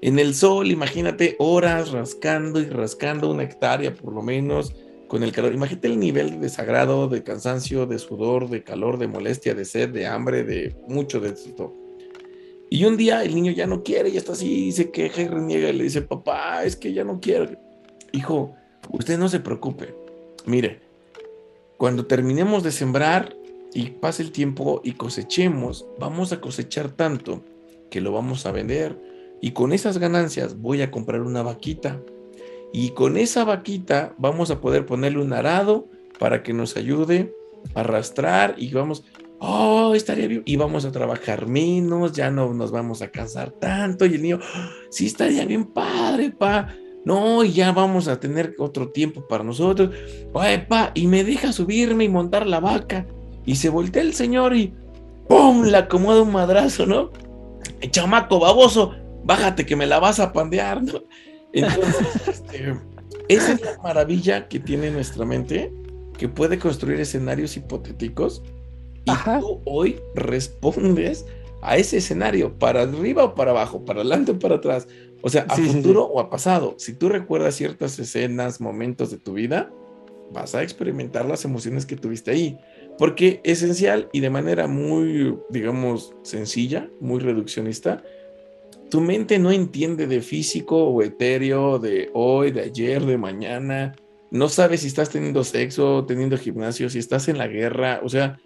En el sol, imagínate horas rascando y rascando una hectárea por lo menos con el calor. Imagínate el nivel de desagrado, de cansancio, de sudor, de calor, de molestia, de sed, de hambre, de mucho de esto. Y un día el niño ya no quiere, ya está así, se queja y reniega y le dice, papá, es que ya no quiero. Hijo, usted no se preocupe. Mire, cuando terminemos de sembrar, y pase el tiempo y cosechemos, vamos a cosechar tanto que lo vamos a vender. Y con esas ganancias voy a comprar una vaquita. Y con esa vaquita vamos a poder ponerle un arado para que nos ayude a arrastrar y vamos, oh, estaría bien. Y vamos a trabajar menos, ya no nos vamos a cansar tanto. Y el niño, sí, estaría bien padre, pa. No, y ya vamos a tener otro tiempo para nosotros. Oye, pa, y me deja subirme y montar la vaca. Y se voltea el señor y ¡pum! Le acomoda un madrazo, ¿no? El chamaco baboso, bájate que me la vas a pandear, ¿no? Entonces, este, esa es la maravilla que tiene nuestra mente, que puede construir escenarios hipotéticos y tú hoy respondes a ese escenario, para arriba o para abajo, para adelante o para atrás, o sea, a futuro o a pasado. Si tú recuerdas ciertas escenas, momentos de tu vida, vas a experimentar las emociones que tuviste ahí. Porque esencial y de manera muy, digamos, sencilla, muy reduccionista, tu mente no entiende de físico o etéreo, de hoy, de ayer, de mañana. No sabes si estás teniendo sexo, teniendo gimnasio, si estás en la guerra. O sea,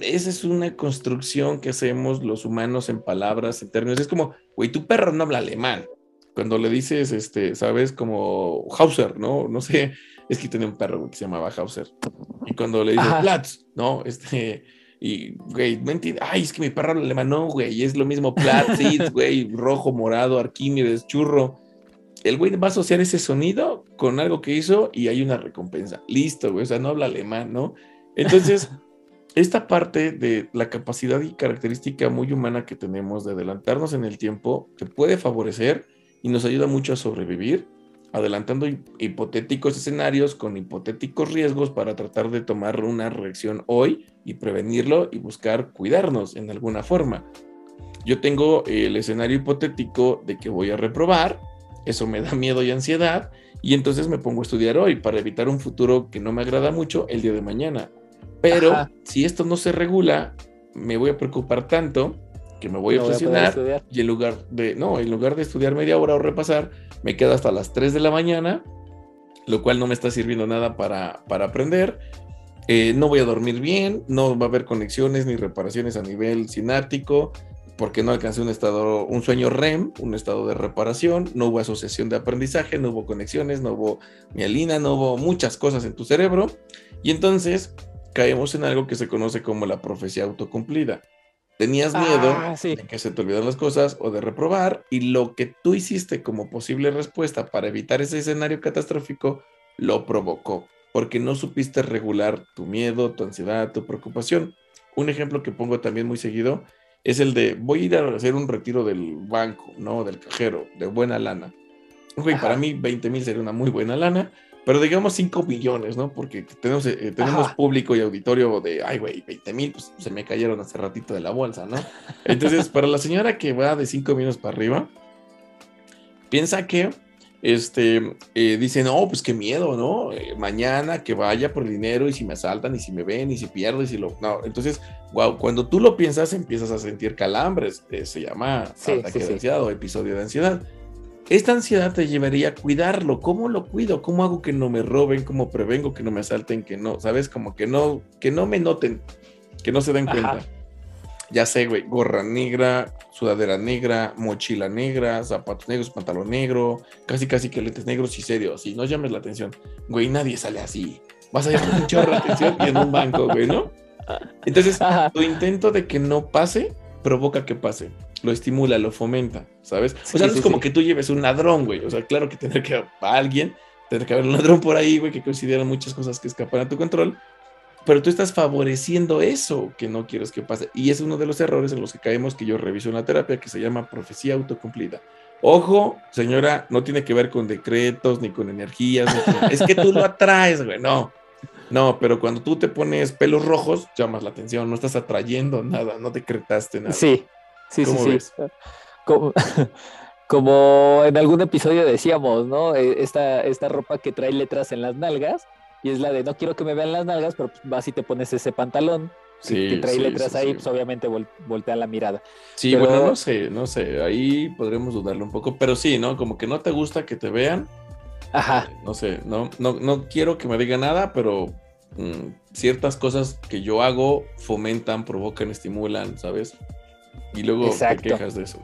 esa es una construcción que hacemos los humanos en palabras, en términos. Es como, güey, tu perro no habla alemán. Cuando le dices, este, sabes, como Hauser, ¿no? No sé, es que tenía un perro que se llamaba Hauser. Y cuando le dices Platz, ¿no? Este, y, güey, mentira, ay, es que mi perro alemán, no, güey, es lo mismo Platz, güey, rojo, morado, Arquímedes, churro. El güey va a asociar ese sonido con algo que hizo y hay una recompensa. Listo, güey, o sea, no habla alemán, ¿no? Entonces, esta parte de la capacidad y característica muy humana que tenemos de adelantarnos en el tiempo te puede favorecer y nos ayuda mucho a sobrevivir adelantando hipotéticos escenarios con hipotéticos riesgos para tratar de tomar una reacción hoy y prevenirlo y buscar cuidarnos en alguna forma. Yo tengo el escenario hipotético de que voy a reprobar, eso me da miedo y ansiedad, y entonces me pongo a estudiar hoy para evitar un futuro que no me agrada mucho el día de mañana. Pero si esto no se regula, me voy a preocupar tanto que me voy a obsesionar y en lugar de, no, en lugar de estudiar media hora o repasar, me quedo hasta las 3 de la mañana, lo cual no me está sirviendo nada para, para aprender. Eh, no voy a dormir bien, no va a haber conexiones ni reparaciones a nivel sináptico, porque no alcancé un estado, un sueño REM, un estado de reparación, no hubo asociación de aprendizaje, no hubo conexiones, no hubo mielina, no hubo muchas cosas en tu cerebro, y entonces caemos en algo que se conoce como la profecía autocumplida. Tenías miedo ah, de que se te olvidaran las cosas o de reprobar y lo que tú hiciste como posible respuesta para evitar ese escenario catastrófico lo provocó, porque no supiste regular tu miedo, tu ansiedad, tu preocupación. Un ejemplo que pongo también muy seguido es el de voy a ir a hacer un retiro del banco, ¿no? Del cajero, de buena lana. para mí 20 mil sería una muy buena lana, pero digamos 5 millones, ¿no? Porque tenemos, eh, tenemos público y auditorio de, ay, güey, 20 mil, pues se me cayeron hace ratito de la bolsa, ¿no? Entonces, para la señora que va de 5 millones para arriba, piensa que, este, eh, dice, no, pues qué miedo, ¿no? Eh, mañana que vaya por dinero y si me asaltan y si me ven y si pierdo y si lo... No, entonces, wow, cuando tú lo piensas empiezas a sentir calambres, se llama ataque de ansiedad o episodio de ansiedad. Esta ansiedad te llevaría a cuidarlo. ¿Cómo lo cuido? ¿Cómo hago que no me roben? ¿Cómo prevengo que no me asalten? Que no, ¿sabes? Como que no, que no me noten, que no se den cuenta. Ya sé, güey, gorra negra, sudadera negra, mochila negra, zapatos negros, pantalón negro, casi casi que lentes negros y serios. Y no llames la atención. Güey, nadie sale así. Vas a llamar mucho la atención y en un banco, güey, ¿no? Entonces, tu intento de que no pase provoca que pase lo estimula, lo fomenta, ¿sabes? o sea, no es como que tú lleves un ladrón, güey. O sea, claro que tendrá que haber alguien, tendrá que haber un ladrón por ahí, güey, que considera muchas cosas que escapan a tu control, pero tú estás favoreciendo eso que no quieres que pase. Y es uno de los errores en los que caemos que yo reviso en la terapia, que se llama profecía autocumplida. Ojo, señora, no tiene que ver con decretos ni con energías. es que tú lo atraes, güey. No, no, pero cuando tú te pones pelos rojos, llamas la atención, no estás atrayendo nada, no decretaste nada. Sí, Sí, sí, sí. Como, en algún episodio decíamos, ¿no? E, esta, esta ropa que trae letras en las nalgas y es la de no quiero que me vean las nalgas, pero pues vas y te pones ese pantalón que trae letras ahí, pues obviamente voltea la mirada. Sí, bueno, no sé, no sé, ahí podremos dudarlo un poco, pero sí, ¿no? Como que no te gusta que te vean. Ajá. No sé, no, no, no quiero que me diga nada, pero mm, ciertas cosas que yo hago fomentan, provocan, estimulan, ¿sabes? Y luego te quejas de eso.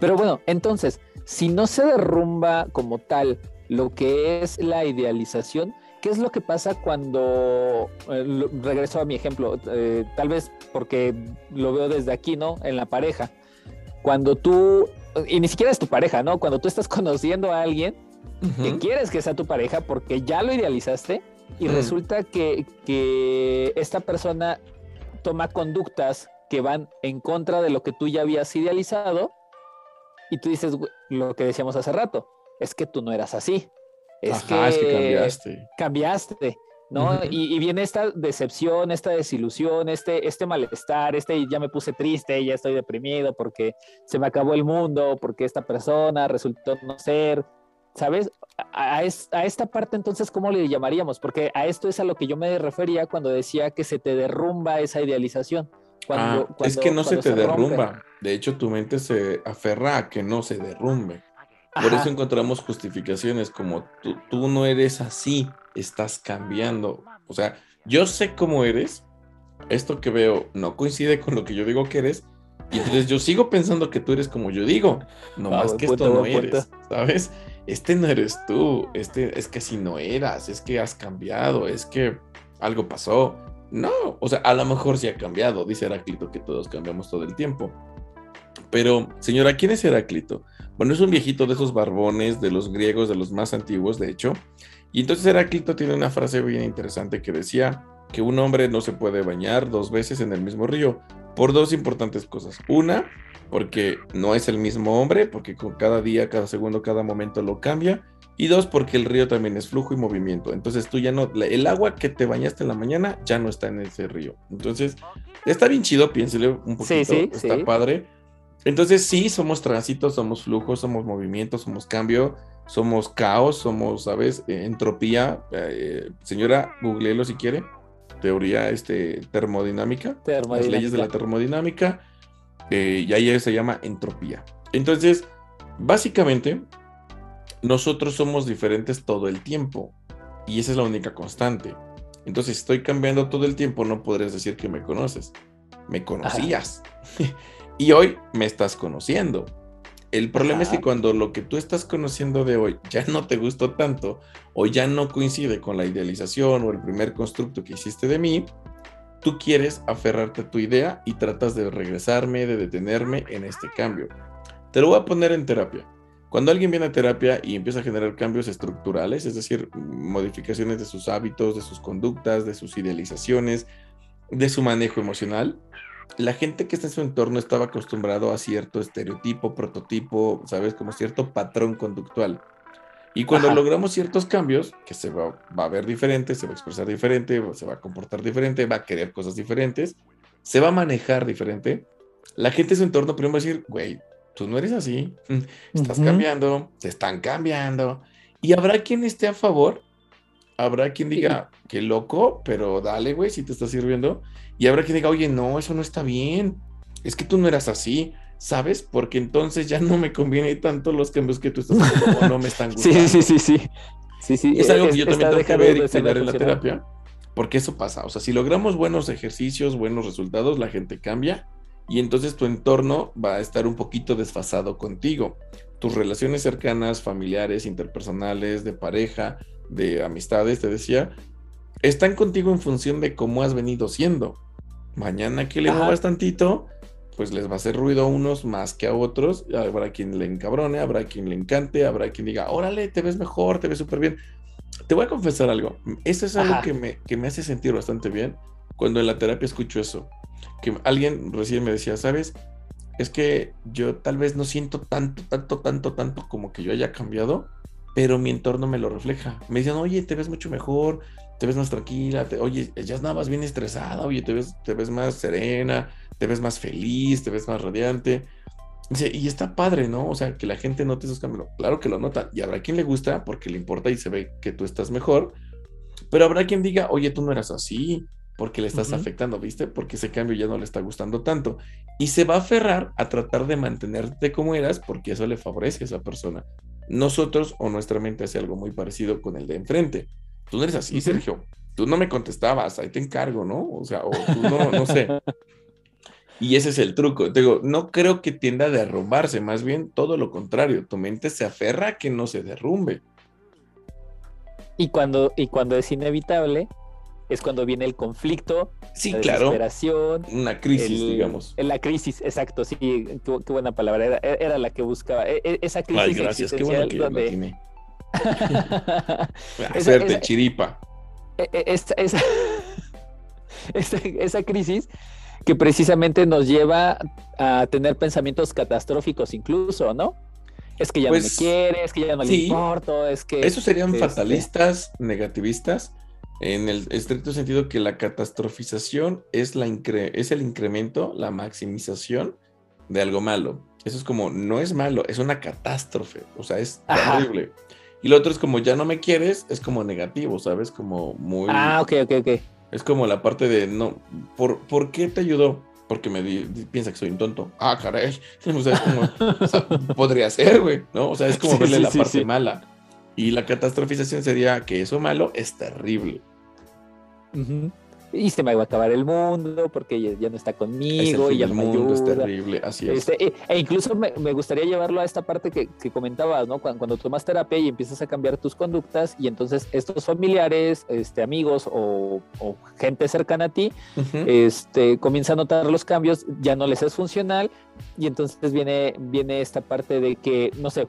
Pero bueno, entonces, si no se derrumba como tal lo que es la idealización, ¿qué es lo que pasa cuando, eh, regreso a mi ejemplo, eh, tal vez porque lo veo desde aquí, ¿no? En la pareja. Cuando tú, y ni siquiera es tu pareja, ¿no? Cuando tú estás conociendo a alguien que quieres que sea tu pareja porque ya lo idealizaste y resulta que, que esta persona toma conductas que van en contra de lo que tú ya habías idealizado y tú dices lo que decíamos hace rato, es que tú no eras así. Es, que, cambiaste. Cambiaste, ¿no? y, viene esta decepción, esta desilusión, este, este malestar, este ya me puse triste, ya estoy deprimido porque se me acabó el mundo, porque esta persona resultó no ser, ¿sabes? A, a, esta parte entonces, ¿cómo le llamaríamos? Porque a esto es a lo que yo me refería cuando decía que se te derrumba esa idealización. Ah, es que no se te derrumba. De hecho, tu mente se aferra a que no se derrumbe. Por eso encontramos justificaciones como tú, no eres así, estás cambiando. O sea, yo sé cómo eres, esto que veo no coincide con lo que yo digo que eres, y entonces yo sigo pensando que tú eres como yo digo, no más que esto no eres, ¿sabes? Este no eres tú, este es que así no eras, es que has cambiado, es que algo pasó. No, o sea, a lo mejor sí ha cambiado, dice Heráclito que todos cambiamos todo el tiempo. Pero, señora, ¿quién es Heráclito? Bueno, es un viejito de esos barbones, de los griegos, de los más antiguos, de hecho. Y entonces Heráclito tiene una frase bien interesante que decía que un hombre no se puede bañar dos veces en el mismo río por dos importantes cosas. Una, porque no es el mismo hombre, porque con cada día, cada segundo, cada momento lo cambia. Y dos, porque el río también es flujo y movimiento. Entonces tú ya no, el agua que te bañaste en la mañana ya no está en ese río. Entonces, está bien chido, piénsele un poquito, sí, sí, está padre. Entonces sí, somos tránsito, somos flujo, somos movimiento, somos cambio, somos caos, somos, ¿sabes? Eh, entropía. Eh, señora, googleelo si quiere. Teoría este, termodinámica, Las leyes de la termodinámica. Eh, y ahí se llama entropía. Entonces, básicamente, nosotros somos diferentes todo el tiempo. Y esa es la única constante. Entonces, si estoy cambiando todo el tiempo, no podrías decir que me conoces. Me conocías. y hoy me estás conociendo. El problema es que cuando lo que tú estás conociendo de hoy ya no te gustó tanto o ya no coincide con la idealización o el primer constructo que hiciste de mí, tú quieres aferrarte a tu idea y tratas de regresarme, de detenerme en este cambio. Te lo voy a poner en terapia. Cuando alguien viene a terapia y empieza a generar cambios estructurales, es decir, modificaciones de sus hábitos, de sus conductas, de sus idealizaciones, de su manejo emocional, la gente que está en su entorno estaba acostumbrado a cierto estereotipo, prototipo, ¿sabes? Como cierto patrón conductual. Y cuando logramos ciertos cambios, que se va, a ver diferente, se va a expresar diferente, se va a comportar diferente, va a querer cosas diferentes, se va a manejar diferente, la gente de su entorno primero va a decir, güey, tú no eres así, estás cambiando, te están cambiando. Y habrá quien esté a favor, habrá quien diga, qué loco, pero dale, güey, si te está sirviendo. Y habrá quien diga, oye, no, eso no está bien. Es que tú no eras así, ¿sabes? Porque entonces ya no me conviene tanto los cambios que tú estás haciendo o no me están gustando. Sí, sí, sí, sí. sí, sí. Es algo que yo también tengo que ver y cuidar en la terapia. Porque eso pasa. O sea, si logramos buenos ejercicios, buenos resultados, la gente cambia y entonces tu entorno va a estar un poquito desfasado contigo. Tus relaciones cercanas, familiares, interpersonales, de pareja, de amistades, te decía, están contigo en función de cómo has venido siendo. Mañana que le muevas tantito, pues les va a hacer ruido a unos más que a otros. Habrá quien le encabrone, habrá quien le encante, habrá quien diga, órale, te ves mejor, te ves súper bien. Te voy a confesar algo. Eso es algo que me, que me hace sentir bastante bien cuando en la terapia escucho eso. Que alguien recién me decía, ¿sabes? Es que yo tal vez no siento tanto, tanto, tanto, tanto como que yo haya cambiado, pero mi entorno me lo refleja. Me dicen, oye, te ves mucho mejor, te ves más tranquila, oye, ya más bien estresada, oye, te ves, te ves más serena, te ves más feliz, te ves más radiante. Y está padre, ¿no? O sea, que la gente note esos cambios. Claro que lo nota. Y habrá quien le gusta porque le importa y se ve que tú estás mejor. Pero habrá quien diga, oye, tú no eras así, porque le estás afectando, ¿viste? Porque ese cambio ya no le está gustando tanto. Y se va a aferrar a tratar de mantenerte como eras porque eso le favorece a esa persona. Nosotros o nuestra mente hace algo muy parecido con el de enfrente. Tú no eres así, Sergio. Tú no me contestabas, ahí te encargo, ¿no? O sea, o tú no, no sé. Y ese es el truco. Te digo, no creo que tienda a derrumbarse, más bien todo lo contrario. Tu mente se aferra a que no se derrumbe. Y cuando, y cuando es inevitable, es cuando viene el conflicto, sí, la claro. desesperación. Una crisis, digamos. La crisis, exacto, sí, qué, qué buena palabra, era, era, la que buscaba. E, e, esa crisis Ay, gracias, qué bueno que donde... la tiene. Hacerte esa, chiripa. e, Esa, esa, esa, esa crisis que precisamente nos lleva a tener pensamientos catastróficos incluso, ¿no? Es que ya pues, no me quiere, es que ya no sí, le importo, es que... Esos serían este... fatalistas, negativistas, en el estricto sentido que la catastrofización es, la incre es el incremento, la maximización de algo malo. Eso es como, no es malo, es una catástrofe, o sea, es Ajá. terrible. Y lo otro es como, ya no me quieres, es como negativo, ¿sabes? Como muy... Ah, ok, ok, ok. Es como la parte de, no, ¿por, ¿por qué te ayudó? Porque me di, piensa que soy un tonto. Ah, caray. O sea, es como, o sea, podría ser, güey, ¿no? O sea, es como Sí, verle sí, la sí, parte mala. Y la catastrofización sería que eso malo es terrible. Ujú. Y se me va a acabar el mundo porque ya, ya no está Es el conmigo y fin ya no me mundo, es ayuda. terrible, así es. Este, e, e incluso me, me gustaría llevarlo a esta parte que, que comentabas, ¿no? Cuando, cuando tomas terapia y empiezas a cambiar tus conductas y entonces estos familiares, este, amigos o, o gente cercana a ti, Ujú. este, comienza a notar los cambios, ya no les es funcional y entonces viene, viene esta parte de que, no sé,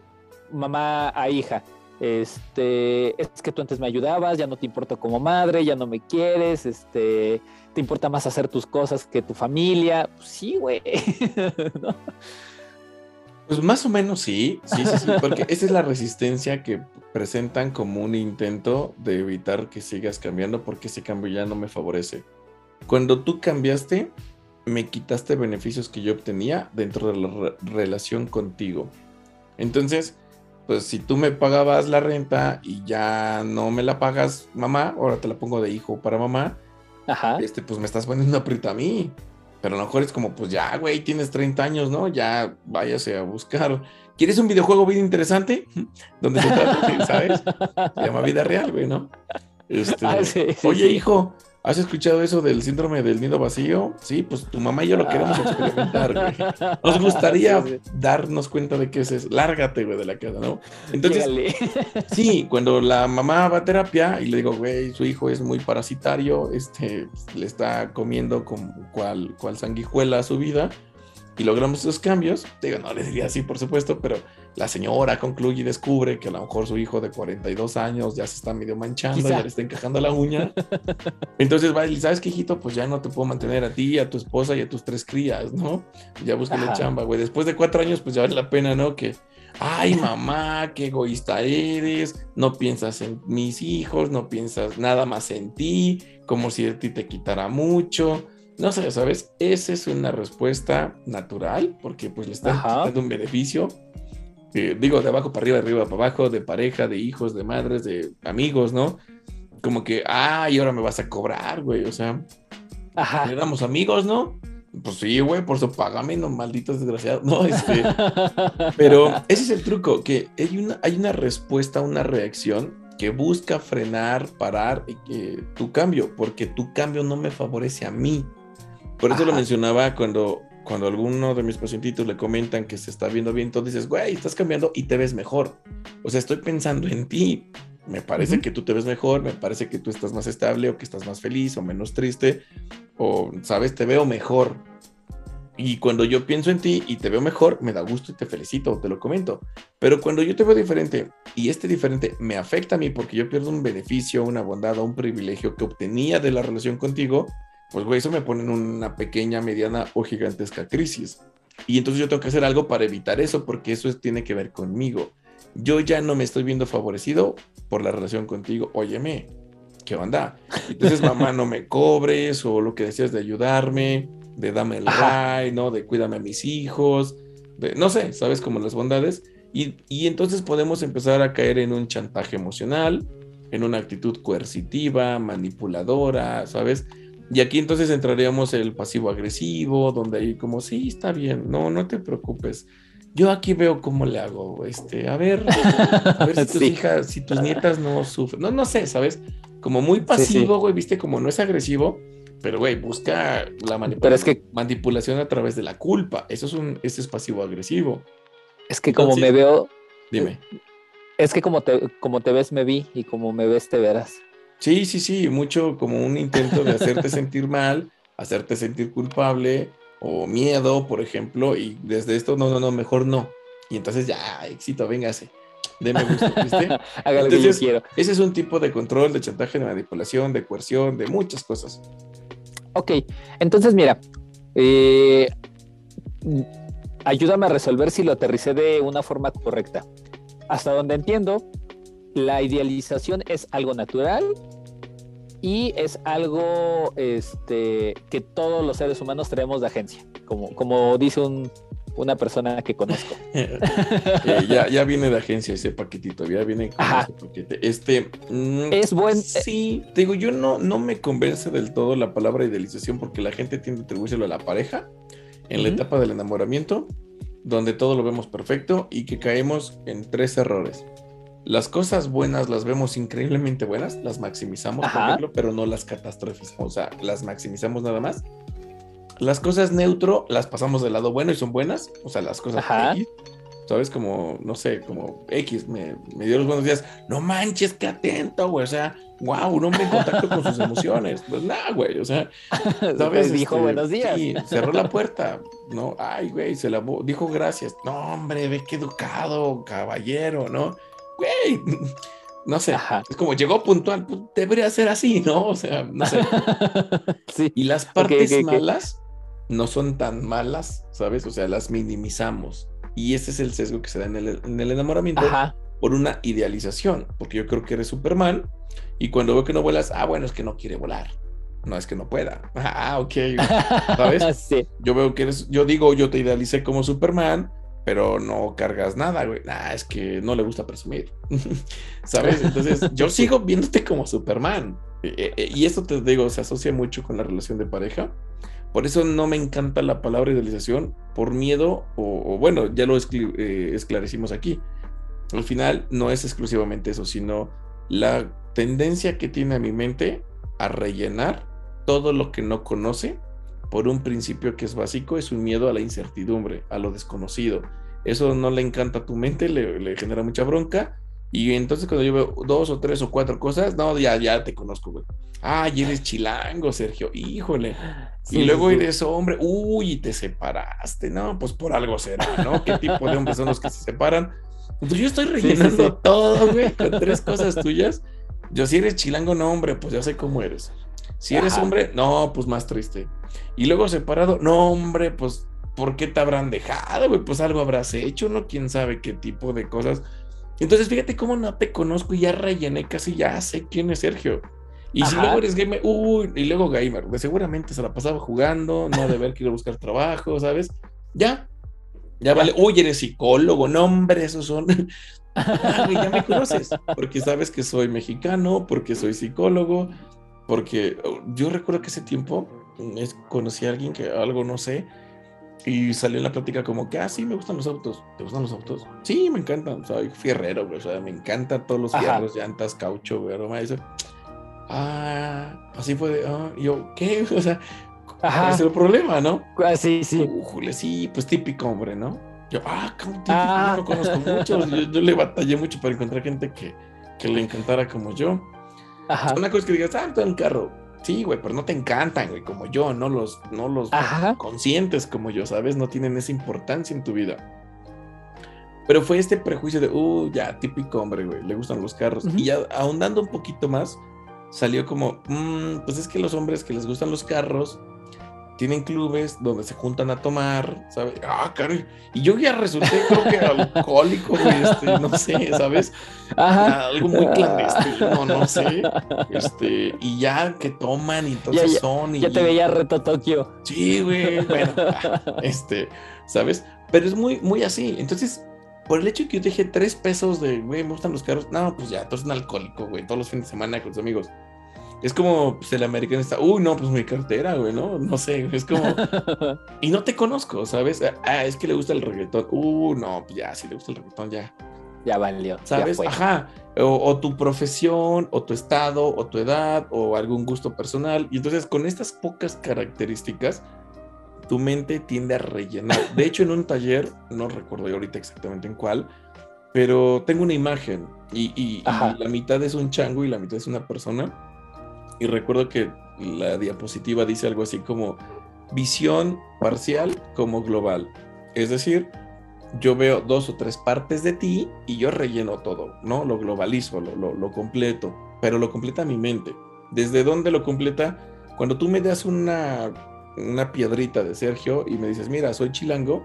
mamá a hija, este, es que tú antes me ayudabas, ya no te importo como madre, ya no me quieres, este, te importa más hacer tus cosas que tu familia. Pues sí, güey. ¿no? Pues más o menos sí, sí, sí, porque esa es la resistencia que presentan como un intento de evitar que sigas cambiando porque ese cambio ya no me favorece. Cuando tú cambiaste, me quitaste beneficios que yo obtenía dentro de la re- relación contigo. Entonces, pues si tú me pagabas la renta y ya no me la pagas mamá, ahora te la pongo de hijo para mamá, Ajá. este, pues me estás poniendo aprieto a mí. Pero a lo mejor es como, pues ya, güey, tienes 30 años, ¿no? Ya váyase a buscar. ¿Quieres un videojuego bien interesante? Donde se trata, ¿sabes? Se llama vida real, güey, ¿no? Este, Ah, sí, sí, Oye, sí. hijo, ¿has escuchado eso del síndrome del nido vacío? Sí, pues tu mamá y yo lo queremos experimentar, güey. Nos gustaría Ah. Sí, sí. darnos cuenta de qué es eso. Lárgate, güey, de la casa, ¿no? Entonces. Sí, cuando la mamá va a terapia y le digo, güey, su hijo es muy parasitario, este, le está comiendo como cual, cual sanguijuela a su vida y logramos esos cambios, digo, no le diría así, por supuesto, pero la señora concluye y descubre que a lo mejor su hijo de 42 años ya se está medio manchando, Quizá. ya le está encajando la uña. Entonces va y ¿sabes qué, hijito? Pues ya no te puedo mantener a ti, a tu esposa y a tus tres crías, ¿no? Ya búscale Ajá. chamba, güey. Después de cuatro años, pues ya vale la pena, ¿no? Que, ay, mamá, qué egoísta eres, no piensas en mis hijos, no piensas nada más en ti, como si de ti te quitara mucho. No sé, ¿sabes? Esa es una respuesta natural, porque pues le están quitando un beneficio. Eh, digo, de abajo para arriba, de arriba para abajo, de pareja, de hijos, de madres, de amigos, ¿no? Como que, ay, ahora me vas a cobrar, güey. O sea, Ajá. éramos amigos, ¿no? Pues sí, güey, por eso págame, no malditos desgraciados. No, este. Pero ese es el truco, que hay una, hay una respuesta, una reacción que busca frenar, parar eh, tu cambio, porque tu cambio no me favorece a mí. Por eso lo mencionaba cuando, cuando alguno de mis pacientitos le comentan que se está viendo bien, tú dices, güey, estás cambiando y te ves mejor. O sea, estoy pensando en ti. Me parece Ujú. que tú te ves mejor, me parece que tú estás más estable o que estás más feliz o menos triste, o, sabes, te veo mejor. Y cuando yo pienso en ti y te veo mejor, me da gusto y te felicito, te lo comento. Pero cuando yo te veo diferente y este diferente me afecta a mí porque yo pierdo un beneficio, una bondad o un privilegio que obtenía de la relación contigo, pues güey, eso me pone en una pequeña, mediana o gigantesca crisis. Y entonces yo tengo que hacer algo para evitar eso porque eso es- tiene que ver conmigo. Yo ya no me estoy viendo favorecido por la relación contigo. Óyeme, ¿qué onda? Entonces, mamá, no me cobres o lo que decías de ayudarme, de dame el ray, ¿no? De cuídame a mis hijos, de, no sé, ¿sabes? Como las bondades. Y, y entonces podemos empezar a caer en un chantaje emocional, en una actitud coercitiva, manipuladora, ¿sabes? Y aquí entonces entraríamos el pasivo agresivo, donde ahí como, sí, está bien, no, no te preocupes. Yo aquí veo cómo le hago, este, a ver, a ver si tus Sí. hijas, si tus nietas no sufren. No, no sé, ¿sabes? Como muy pasivo, güey, viste, como no es agresivo, Pero, güey, busca la manipulación, Pero es que- manipulación a través de la culpa. Eso es un, ese es pasivo-agresivo. Es que como me veo, Dime. es que como te, como te ves me vi y como me ves te verás. Sí, sí, sí, mucho como un intento de hacerte sentir mal, hacerte sentir culpable o miedo, por ejemplo, y desde esto, no, no, no, mejor no. Y entonces ya, éxito, véngase. Deme gusto, ¿viste? Haga lo que yo quiero. Ese es un tipo de control, de chantaje, de manipulación, de coerción, de muchas cosas. Ok, entonces mira, eh, ayúdame a resolver si lo aterricé de una forma correcta. Hasta donde entiendo, la idealización es algo natural y es algo este, que todos los seres humanos traemos de agencia, como, como dice un- una persona que conozco. Eh, ya, ya viene de agencia ese paquetito, ya viene con ese paquete. Este, mm, Es buen... Sí, te digo, yo no, no me convence del todo la palabra idealización porque la gente tiende a atribuírselo a la pareja en la etapa del enamoramiento, donde todo lo vemos perfecto y que caemos en tres errores. Las cosas buenas las vemos increíblemente buenas, las maximizamos, por ejemplo, pero no las catastrofizamos, o sea, las maximizamos nada más. Las cosas neutro las pasamos del lado bueno y son buenas, o sea, las cosas Ajá. X, ¿sabes? Como, no sé, como X, me, me dio los buenos días. No manches, qué atento, güey. O sea, wow, un hombre en contacto con sus emociones. Pues nada, güey. O sea, ¿sabes? Pues dijo Este, buenos días. Sí, cerró la puerta. No, ay, güey, se lavó. Dijo gracias. No, hombre, ve qué educado, caballero, ¿no? Güey, no sé. Ajá. Es como llegó puntual, pues debería ser así, ¿no? O sea, no sé. sí. Y las partes ok, ok. malas no son tan malas, ¿sabes? O sea, las minimizamos. Y ese es el sesgo que se da en el, en el enamoramiento Ajá. por una idealización, porque yo creo que eres Superman y cuando veo que no vuelas, ah, bueno, es que no quiere volar. No es que no pueda. Ah, ok. ¿Sabes? sí. Yo veo que eres, yo digo, yo te idealicé como Superman, pero no cargas nada, güey. Ah, es que no le gusta presumir. ¿Sabes? Entonces, yo sigo viéndote como Superman. Eh, eh, Y esto te digo, se asocia mucho con la relación de pareja. Por eso no me encanta la palabra idealización, por miedo, o, o bueno, ya lo eh, esclarecimos aquí. Al final no es exclusivamente eso, sino la tendencia que tiene a mi mente a rellenar todo lo que no conoce por un principio que es básico, es un miedo a la incertidumbre, a lo desconocido. Eso no le encanta a tu mente, le, le genera mucha bronca. Y entonces cuando yo veo dos o tres o cuatro cosas, no, ya, ya te conozco, güey. Ay, eres chilango, Sergio, híjole. Sí, y luego sí, eres hombre, uy, y te separaste, ¿no? Pues por algo será, ¿no? ¿Qué tipo de hombres son los que se separan? Pues yo estoy rellenando sí. todo, güey, con tres cosas tuyas. Yo, si eres chilango, no, hombre, pues ya sé cómo eres. Si eres Ajá. hombre, no, pues más triste. Y luego separado, no, hombre, pues, ¿por qué te habrán dejado, güey? Pues algo habrás hecho, ¿no? Quién sabe qué tipo de cosas. Entonces, fíjate cómo no te conozco y ya rellené casi, ya sé quién es Sergio. Y si luego eres gamer, uy, y luego gamer, seguramente se la pasaba jugando, no de ver que a buscar trabajo, ¿sabes? Ya, ya vale, uy, eres psicólogo, no, hombre, esos son. Ah, ya me conoces, porque sabes que soy mexicano, porque soy psicólogo, porque oh, yo recuerdo que ese tiempo mm, conocí a alguien que algo no sé, y salió en la plática como que, ah, sí, me gustan los autos. ¿Te gustan los autos? Sí, me encantan. Soy fierrero, güey. O sea, me encantan todos los Ajá. fierros, llantas, caucho, güey. aroma, eso. Ah, así fue de, ah, yo, ¿qué? O sea, ¿cuál Ajá. es el problema, no? Ah, sí, sí. Sí, pues típico, hombre, ¿no? Yo, ah, como típico, Ah. yo no conozco mucho. Yo, yo le batallé mucho para encontrar gente que, que le encantara como yo. Ajá. Una cosa es que digas, ah, todo en carro. Sí, güey, pero no te encantan, güey, como yo, no los, no los Ajá. conscientes como yo, ¿sabes? No tienen esa importancia en tu vida. Pero fue este prejuicio de, uh, ya, típico hombre, güey, le gustan los carros. Ujú. Y ya ahondando un poquito más, salió como, "Mm, pues es que los hombres que les gustan los carros tienen clubes donde se juntan a tomar, ¿sabes? Ah, caray. Y yo ya resulté, creo que alcohólico, güey, este, no sé, ¿sabes? Ajá. Algo muy clandestino, no sé. Este, y ya que toman y entonces ya- son. Y, Ya te veía reto Tokio. Sí, güey, bueno, este, ¿sabes? Pero es muy, muy así. Entonces, por el hecho de que yo te dije tres pesos de, güey, me gustan los carros, no, pues ya, tú eres un alcohólico, güey, todos los fines de semana con tus amigos. Es como, pues el americano está, uy, no, pues mi cartera, güey, ¿no? No sé, es como, y no te conozco, ¿sabes? Ah, es que le gusta el reggaetón, uh, no, pues ya, si le gusta el reggaetón, ya. ya valió. ¿Sabes? Ajá. O, tu profesión, o tu estado, o tu edad, o algún gusto personal. Y entonces con estas pocas características, tu mente tiende a rellenar. De hecho, en un taller, no recuerdo ahorita exactamente en cuál, pero tengo una imagen y, y, la mitad es un chango y la mitad es una persona. Y recuerdo que la diapositiva dice algo así como visión parcial como global. Es decir, yo veo dos o tres partes de ti y yo relleno todo, ¿no? Lo globalizo, lo, lo, completo, pero lo completa mi mente. ¿Desde dónde lo completa? Cuando tú me das una, una piedrita de Sergio y me dices, mira, soy chilango,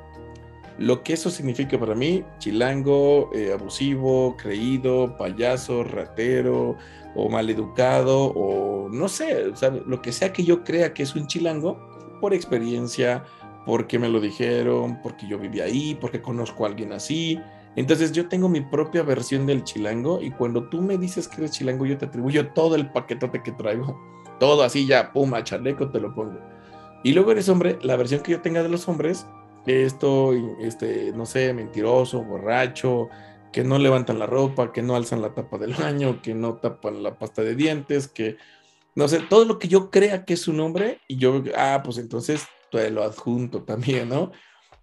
lo que eso significa para mí, chilango, eh, abusivo, creído, payaso, ratero o maleducado o no sé, lo que sea que yo crea que es un chilango, por experiencia, porque me lo dijeron, porque yo viví ahí, porque conozco a alguien así. Entonces yo tengo mi propia versión del chilango y cuando tú me dices que eres chilango yo te atribuyo todo el paquetote que traigo, todo así ya, pum, a chaleco te lo pongo. Y luego eres hombre, la versión que yo tenga de los hombres esto, este, no sé, mentiroso, borracho, que no levantan la ropa, que no alzan la tapa del baño, que no tapan la pasta de dientes, que, no sé, todo lo que yo crea que es un hombre, y yo, ah, pues entonces te lo adjunto también, ¿no?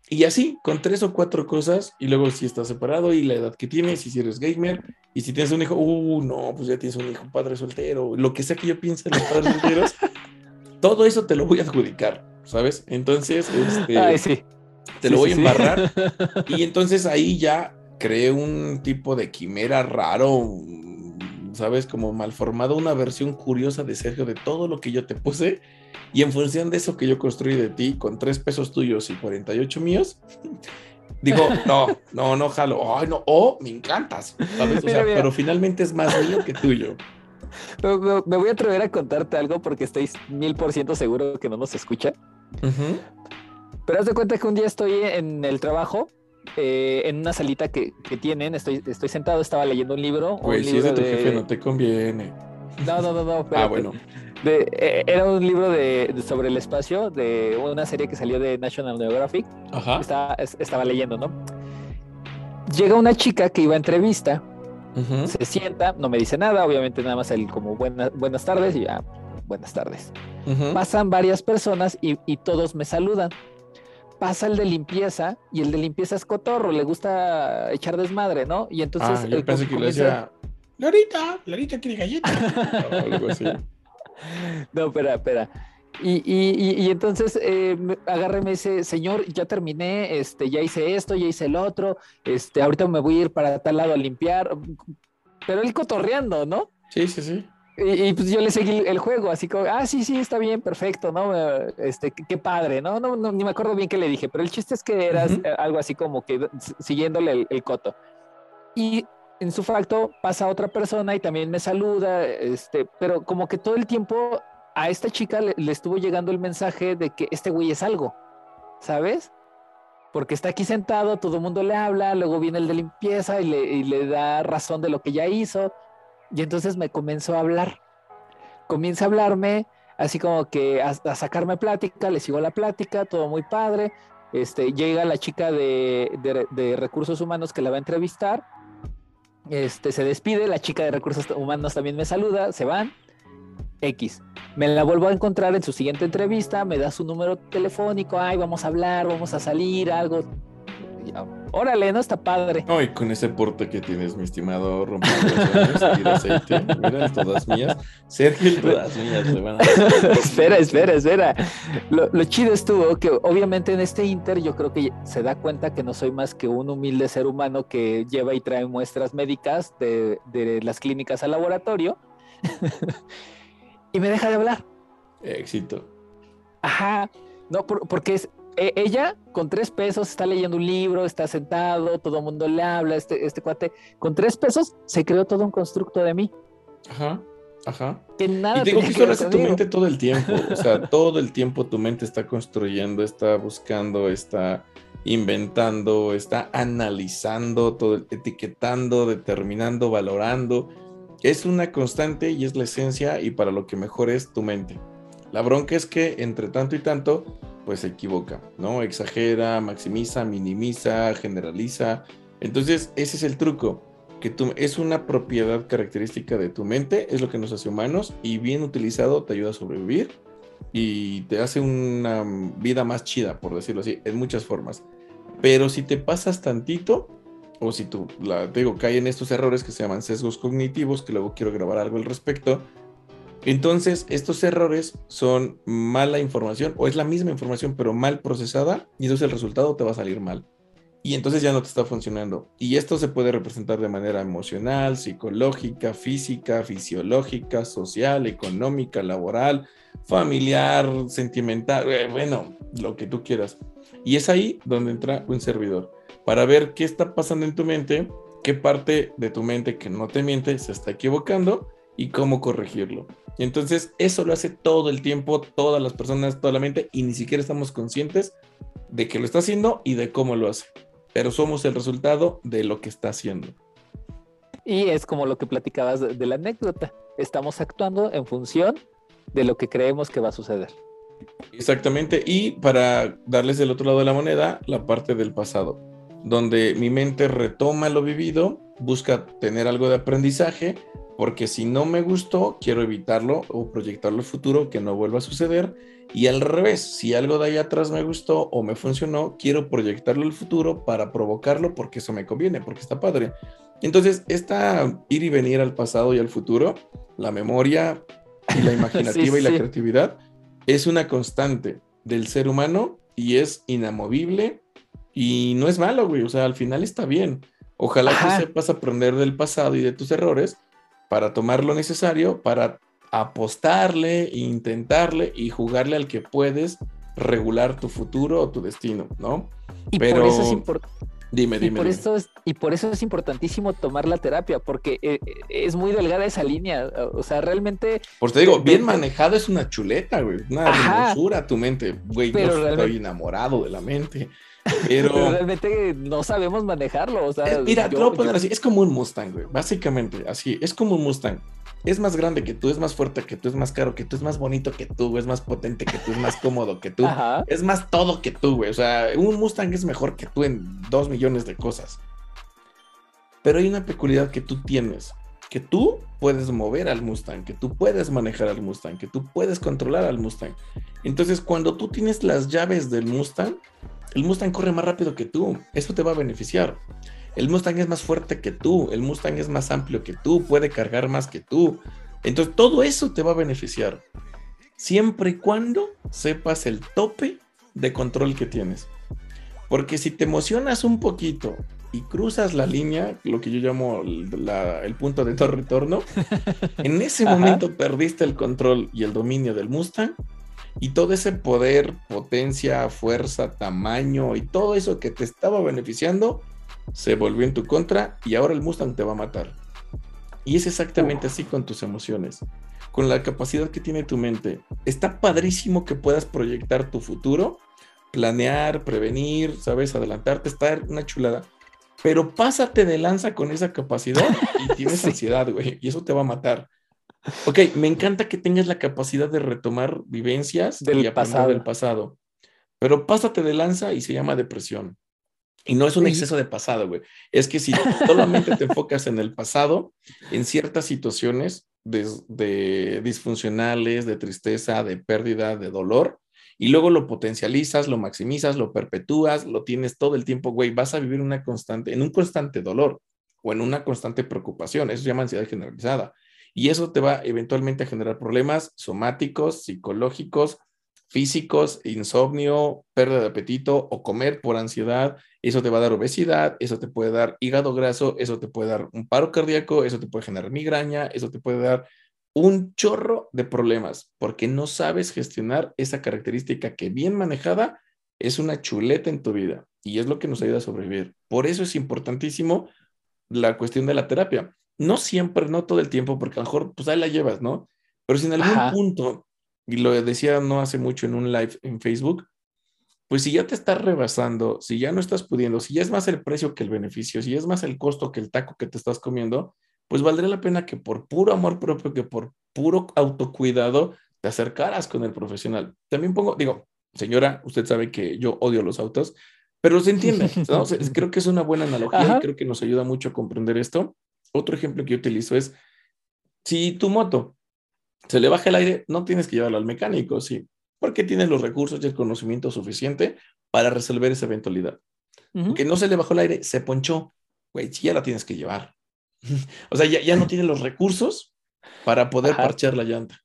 Y así, con tres o cuatro cosas, y luego si estás separado y la edad que tienes, y si eres gamer, y si tienes un hijo, uh, no, pues ya tienes un hijo padre soltero, lo que sea que yo piense en los padres solteros, todo eso te lo voy a adjudicar, ¿sabes? Entonces, este... Ay, sí te lo voy a embarrar. Y entonces ahí ya creé un tipo de quimera raro, ¿sabes? Como malformado, una versión curiosa de Sergio de todo lo que yo te puse. Y en función de eso que yo construí de ti, con tres pesos tuyos y 48 míos, digo, no, no, no, jalo, ay, no, oh, me encantas, ¿sabes? O sea, pero finalmente es más mío que tuyo. Me, voy a atrever a contarte algo porque estoy mil por ciento seguro que no nos escucha. Pero haz de cuenta que un día estoy en el trabajo, eh, en una salita que, tienen, estoy, estoy sentado, estaba leyendo un libro. Güey, si es de tu jefe, no te conviene. No, no, no, no. ah, bueno. Eh, era un libro de, sobre el espacio, de una serie que salió de National Geographic. Ajá. Estaba, estaba leyendo, ¿no? Llega una chica que iba a entrevista, se sienta, no me dice nada, obviamente nada más el como buenas buenas tardes y ya, buenas tardes. Pasan varias personas y, y todos me saludan pasa el de limpieza y el de limpieza es cotorro, le gusta echar desmadre, ¿no? Y entonces. Ah, yo pensé que le decía, Lorita, Lorita quiere galleta. algo así. No, espera, espera. Y, y, y, entonces eh, agarra y me dice, señor, ya terminé, este, ya hice esto, ya hice el otro, este, ahorita me voy a ir para tal lado a limpiar. Pero él cotorreando, ¿no? Sí, sí, sí. Y, pues yo le seguí el juego, así como, ah, sí, sí, está bien, perfecto, ¿no? Este, qué, padre, ¿no? ¿no? No, ni me acuerdo bien qué le dije, pero el chiste es que era algo así como que siguiéndole el, coto. Y en su facto pasa otra persona y también me saluda, este, pero como que todo el tiempo a esta chica le, estuvo llegando el mensaje de que este güey es algo, ¿sabes? Porque está aquí sentado, todo el mundo le habla, luego viene el de limpieza y le, y le da razón de lo que ya hizo y entonces me comenzó a hablar. Comienza a hablarme, así como que a, sacarme plática, le sigo la plática, todo muy padre. Este, llega la chica de, de, recursos humanos que la va a entrevistar. Este, se despide, la chica de recursos humanos también me saluda, se van. X. Me la vuelvo a encontrar en su siguiente entrevista, me da su número telefónico, ay, vamos a hablar, vamos a salir, algo, órale, no está padre. Ay, con ese porte que tienes, mi estimado rompiendo aceite. Mira, todas mías. Sergio, todas mías le van a Espera, espera, espera. Lo, chido estuvo que obviamente en este Inter yo creo que se da cuenta que no soy más que un humilde ser humano que lleva y trae muestras médicas de, de las clínicas al laboratorio. y me deja de hablar. Éxito. Ajá. No, porque es, e, ella con tres pesos está leyendo un libro, está sentado, todo el mundo le habla, este, este cuate, con tres pesos se creó todo un constructo de mí. Ajá, ajá. Que nada y digo que eso tu mente todo el tiempo, o sea, todo el tiempo tu mente está construyendo, está buscando, está inventando, está analizando, todo, etiquetando, determinando, valorando. Es una constante y es la esencia y para lo que mejor es tu mente. La bronca es que entre tanto y tanto pues se equivoca, ¿no? Exagera, maximiza, minimiza, generaliza Entonces, ese es el truco, que tú, es una propiedad característica de tu mente, es lo que nos hace humanos y bien utilizado te ayuda a sobrevivir y te hace una vida más chida, por decirlo así, en muchas formas. Pero si te pasas tantito, o si tú, la, te digo, caen estos errores que se llaman sesgos cognitivos, que luego quiero grabar algo al respecto, entonces estos errores son mala información, o es la misma información, pero mal procesada, y entonces el resultado te va a salir mal. Y entonces ya no te está funcionando. Y esto se puede representar de manera emocional, psicológica, física, fisiológica, social, económica, laboral, familiar, sentimental, eh, bueno, lo que tú quieras. Y es ahí donde entra un servidor, para ver qué está pasando en tu mente, qué parte de tu mente que no te miente se está equivocando y cómo corregirlo. Y entonces eso lo hace todo el tiempo, todas las personas, toda la mente, y ni siquiera estamos conscientes de que lo está haciendo y de cómo lo hace. Pero somos el resultado de lo que está haciendo. Y es como lo que platicabas de la anécdota. Estamos actuando en función de lo que creemos que va a suceder. Exactamente, y para darles del otro lado de la moneda, la parte del pasado, donde mi mente retoma lo vivido, busca tener algo de aprendizaje, porque si no me gustó, quiero evitarlo o proyectarlo al futuro, que no vuelva a suceder, y al revés, si algo de ahí atrás me gustó o me funcionó, quiero proyectarlo al futuro para provocarlo porque eso me conviene, porque está padre. Entonces, esta ir y venir al pasado y al futuro, la memoria y la imaginativa y la creatividad, es una constante del ser humano y es inamovible y no es malo, güey. O sea, al final está bien. Ojalá que sepas aprender del pasado y de tus errores para tomar lo necesario, para apostarle, intentarle y jugarle al que puedes regular tu futuro o tu destino, ¿no? Y Pero... por eso es importante Dime, dime. Y por, Eso es, y por eso es importantísimo tomar la terapia, porque eh, es muy delgada esa línea. O sea, realmente. Pues te digo, bien manejado es una chuleta, güey. Una hermosura tu mente. Güey, yo estoy enamorado de la mente. Pero... realmente no sabemos manejarlo. O sea, mira, te lo voy a poner así. Es como un Mustang, güey. Básicamente, así. Es como un Mustang es más grande que tú, es más fuerte que tú, es más caro que tú, es más bonito que tú, es más potente que tú, es más cómodo que tú, es más todo que tú, güey. O sea, un Mustang es mejor que tú en dos millones de cosas. Pero hay una peculiaridad que tú tienes, que tú puedes mover al Mustang, que tú puedes manejar al Mustang, que tú puedes controlar al Mustang. Entonces, cuando tú tienes las llaves del Mustang, el Mustang corre más rápido que tú. Eso te va a beneficiar. El Mustang es más fuerte que tú, el Mustang es más amplio que tú, puede cargar más que tú. Entonces todo eso te va a beneficiar, siempre y cuando sepas el tope de control que tienes. Porque si te emocionas un poquito y cruzas la línea, lo que yo llamo el punto de no retorno, en ese momento perdiste el control y el dominio del Mustang y todo ese poder, potencia, fuerza, tamaño y todo eso que te estaba beneficiando se volvió en tu contra y ahora el Mustang te va a matar. Y es exactamente así con tus emociones, con la capacidad que tiene tu mente. Está padrísimo que puedas proyectar tu futuro, planear, prevenir, sabes, adelantarte, estar una chulada. Pero pásate de lanza con esa capacidad y tienes ansiedad, güey, y eso te va a matar. Ok, me encanta que tengas la capacidad de retomar vivencias del y pasado. del pasado, pero pásate de lanza y se llama depresión. Y no es un exceso de pasado, güey. Es que si solamente te enfocas en el pasado, en ciertas situaciones de, disfuncionales, de tristeza, de pérdida, de dolor, y luego lo potencializas, lo maximizas, lo perpetúas, lo tienes todo el tiempo, güey, vas a vivir una constante, en un constante dolor o en una constante preocupación. Eso se llama ansiedad generalizada. Y eso te va eventualmente a generar problemas somáticos, psicológicos, físicos, insomnio, pérdida de apetito o comer por ansiedad, eso te va a dar obesidad, eso te puede dar hígado graso, eso te puede dar un paro cardíaco, eso te puede generar migraña, eso te puede dar un chorro de problemas porque no sabes gestionar esa característica que bien manejada es una chuleta en tu vida y es lo que nos ayuda a sobrevivir. Por eso es importantísimo la cuestión de la terapia. No siempre, no todo el tiempo, porque a lo mejor pues ahí la llevas, ¿no? Pero si en algún punto y lo decía no hace mucho en un live en Facebook, pues si ya te estás rebasando, si ya no estás pudiendo, si ya es más el precio que el beneficio, si es más el costo que el taco que te estás comiendo, pues valdría la pena que por puro amor propio, que por puro autocuidado, te acercaras con el profesional. También pongo, digo, señora, usted sabe que yo odio los autos, pero se entiende, ¿no? creo que es una buena analogía y creo que nos ayuda mucho a comprender esto. Otro ejemplo que yo utilizo es, si tu moto se le baja el aire, no tienes que llevarlo al mecánico, sí, porque tienes los recursos y el conocimiento suficiente para resolver esa eventualidad. Que no se le bajó el aire, se ponchó, güey, ya la tienes que llevar. o sea, ya, ya no tiene los recursos para poder parchar la llanta.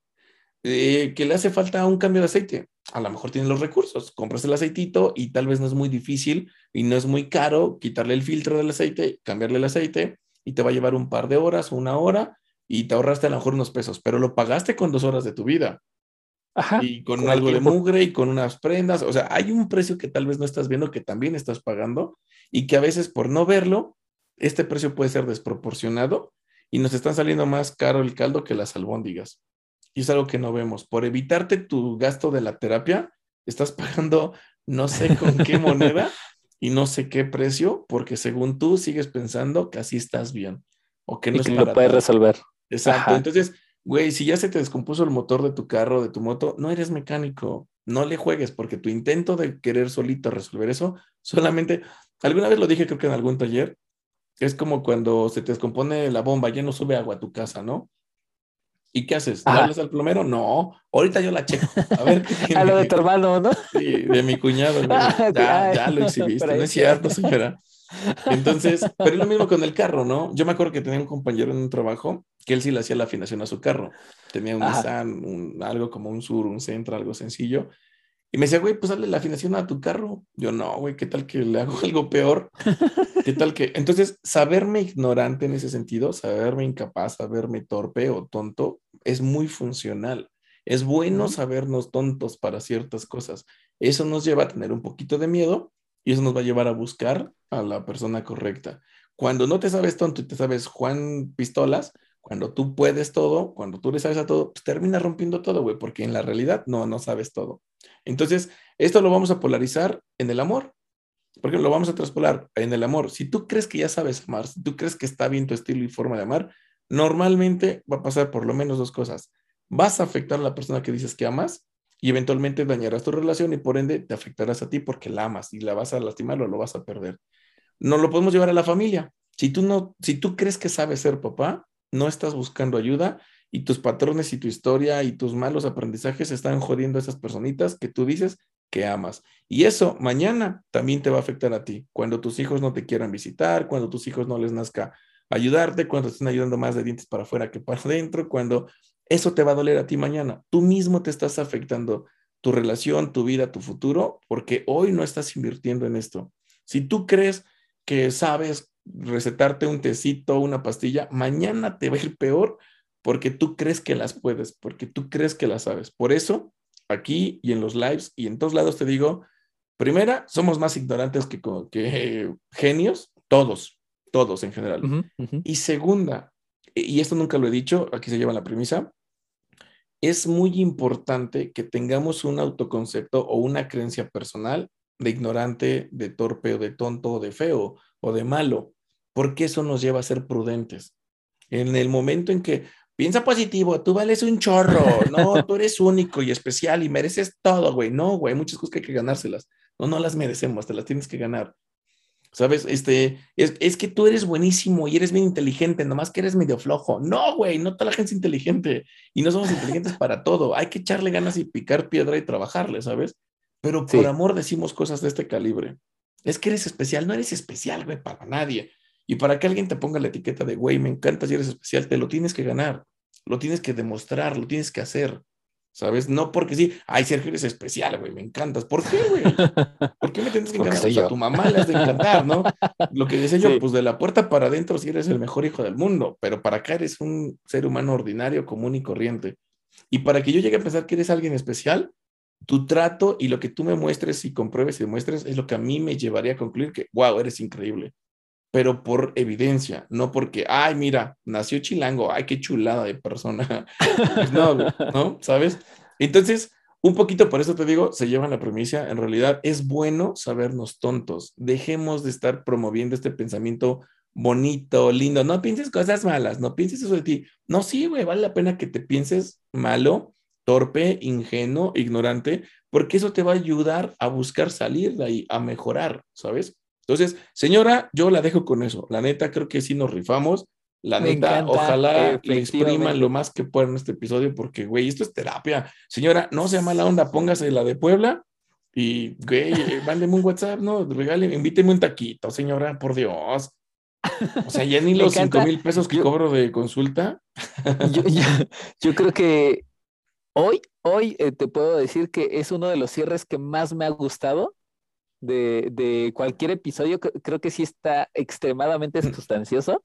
Eh, que le hace falta un cambio de aceite. A lo mejor tiene los recursos, compras el aceitito y tal vez no es muy difícil y no es muy caro quitarle el filtro del aceite, cambiarle el aceite y te va a llevar un par de horas, una hora y te ahorraste a lo mejor unos pesos, pero lo pagaste con dos horas de tu vida. Ajá, y con, algo de mugre y con unas prendas. O sea, hay un precio que tal vez no estás viendo que también estás pagando y que a veces por no verlo, este precio puede ser desproporcionado y nos están saliendo más caro el caldo que las albóndigas. Y es algo que no vemos. Por evitarte tu gasto de la terapia, estás pagando no sé con qué moneda y no sé qué precio, porque según tú sigues pensando que así estás bien o que no y lo puedes resolver. Exacto. Entonces, güey, si ya se te descompuso el motor de tu carro, de tu moto, no eres mecánico, no le juegues, porque tu intento de querer solito resolver eso, solamente, alguna vez lo dije, creo que en algún taller, es como cuando se te descompone la bomba, ya no sube agua a tu casa, ¿no? ¿Y qué haces? ¿Le hablas al plomero? No, ahorita yo la checo. A ver. a lo de tu hermano, ¿no? Sí, de mi cuñado. Ya, ya lo exhibiste, no es cierto, señora. Entonces, pero es lo mismo con el carro, ¿no? Yo me acuerdo que tenía un compañero en un trabajo que él sí le hacía la afinación a su carro. Tenía un Nissan, algo como un Sur, un Centro, algo sencillo. Y me decía, güey, pues dale la afinación a tu carro. Yo, no, güey, ¿qué tal que le hago algo peor? ¿Qué tal que...? Entonces, saberme ignorante en ese sentido, saberme incapaz, saberme torpe o tonto, es muy funcional. Es bueno sabernos tontos para ciertas cosas. Eso nos lleva a tener un poquito de miedo y eso nos va a llevar a buscar a la persona correcta. Cuando no te sabes tonto y te sabes Juan Pistolas, cuando tú puedes todo, cuando tú le sabes a todo, pues termina rompiendo todo, güey, porque en la realidad no, no sabes todo. Entonces, esto lo vamos a polarizar en el amor, porque lo vamos a traspolar en el amor. Si tú crees que ya sabes amar, si tú crees que está bien tu estilo y forma de amar, normalmente va a pasar por lo menos dos cosas. Vas a afectar a la persona que dices que amas y eventualmente dañarás tu relación y por ende te afectarás a ti porque la amas y la vas a lastimar o lo vas a perder. No lo podemos llevar a la familia. Si tú no, si tú crees que sabes ser papá, no estás buscando ayuda y tus patrones y tu historia y tus malos aprendizajes están jodiendo a esas personitas que tú dices que amas. Y eso mañana también te va a afectar a ti. Cuando tus hijos no te quieran visitar, cuando tus hijos no les nazca ayudarte, cuando estén ayudando más de dientes para afuera que para adentro, cuando eso te va a doler a ti mañana. Tú mismo te estás afectando tu relación, tu vida, tu futuro, porque hoy no estás invirtiendo en esto. Si tú crees que sabes recetarte un tecito, una pastilla, mañana te va a ir peor porque tú crees que las puedes, porque tú crees que las sabes. Por eso, aquí y en los lives y en todos lados te digo, primera, somos más ignorantes que, que genios, todos, todos en general. Y segunda, y esto nunca lo he dicho, aquí se lleva la premisa, es muy importante que tengamos un autoconcepto o una creencia personal de ignorante, de torpe o de tonto o de feo o de malo, porque eso nos lleva a ser prudentes. En el momento en que piensa positivo, tú vales un chorro, no, tú eres único y especial y mereces todo, güey, no, güey, hay muchas cosas que hay que ganárselas, no, no las merecemos, te las tienes que ganar. ¿Sabes? Este, es, es, que tú eres buenísimo y eres bien inteligente, nomás que eres medio flojo. No, güey, no toda la gente es inteligente y no somos inteligentes para todo. Hay que echarle ganas y picar piedra y trabajarle, ¿sabes? Pero por amor decimos cosas de este calibre. Es que eres especial, no eres especial, güey, para nadie. Y para que alguien te ponga la etiqueta de, güey, me encanta si eres especial, te lo tienes que ganar, lo tienes que demostrar, lo tienes que hacer. ¿Sabes? No porque sí, ay, Sergio eres especial, güey, me encantas. ¿Por qué, güey? ¿Por qué me tienes que encantar? Pues a tu mamá le has de encantar, ¿no? Lo que decía yo, pues de la puerta para adentro sí eres el mejor hijo del mundo, pero para acá eres un ser humano ordinario, común y corriente. Y para que yo llegue a pensar que eres alguien especial, tu trato y lo que tú me muestres y compruebes y demuestres es lo que a mí me llevaría a concluir que, wow, eres increíble. Pero por evidencia, no porque, ay, mira, nació chilango, ay, qué chulada de persona. Pues no, ¿no? ¿Sabes? Entonces, un poquito por eso te digo, se lleva la premisa, en realidad es bueno sabernos tontos. Dejemos de estar promoviendo este pensamiento bonito, lindo. No pienses cosas malas, no pienses eso de ti. No, sí, güey, vale la pena que te pienses malo, torpe, ingenuo, ignorante, porque eso te va a ayudar a buscar salir de ahí, a mejorar, ¿sabes? Entonces, señora, yo la dejo con eso. La neta, creo que sí nos rifamos. La neta, ojalá le expriman lo más que puedan en este episodio, porque, güey, esto es terapia. Señora, no sea mala onda, póngase la de Puebla y, güey, mándeme un WhatsApp, ¿no? Regale, invíteme un taquito, señora, por Dios. O sea, ya ni los cinco mil pesos que cobro de consulta. yo, creo que hoy, hoy eh, te puedo decir que es uno de los cierres que más me ha gustado de, cualquier episodio. Creo que sí está extremadamente sustancioso.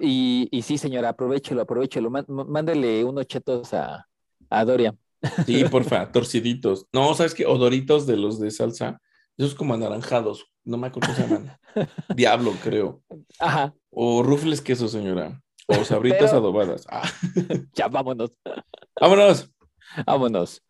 y, sí, señora, aprovechelo, aprovechelo. Mándele unos chetos a, a Dorian. Sí, porfa, torciditos. No, ¿sabes qué? Odoritos de los de salsa. Esos como anaranjados. No me acuerdo cómo se llaman. Diablo, creo. Ajá. O rufles queso, señora. O sabritas adobadas. Ah. Ya, vámonos. Vámonos. Vámonos.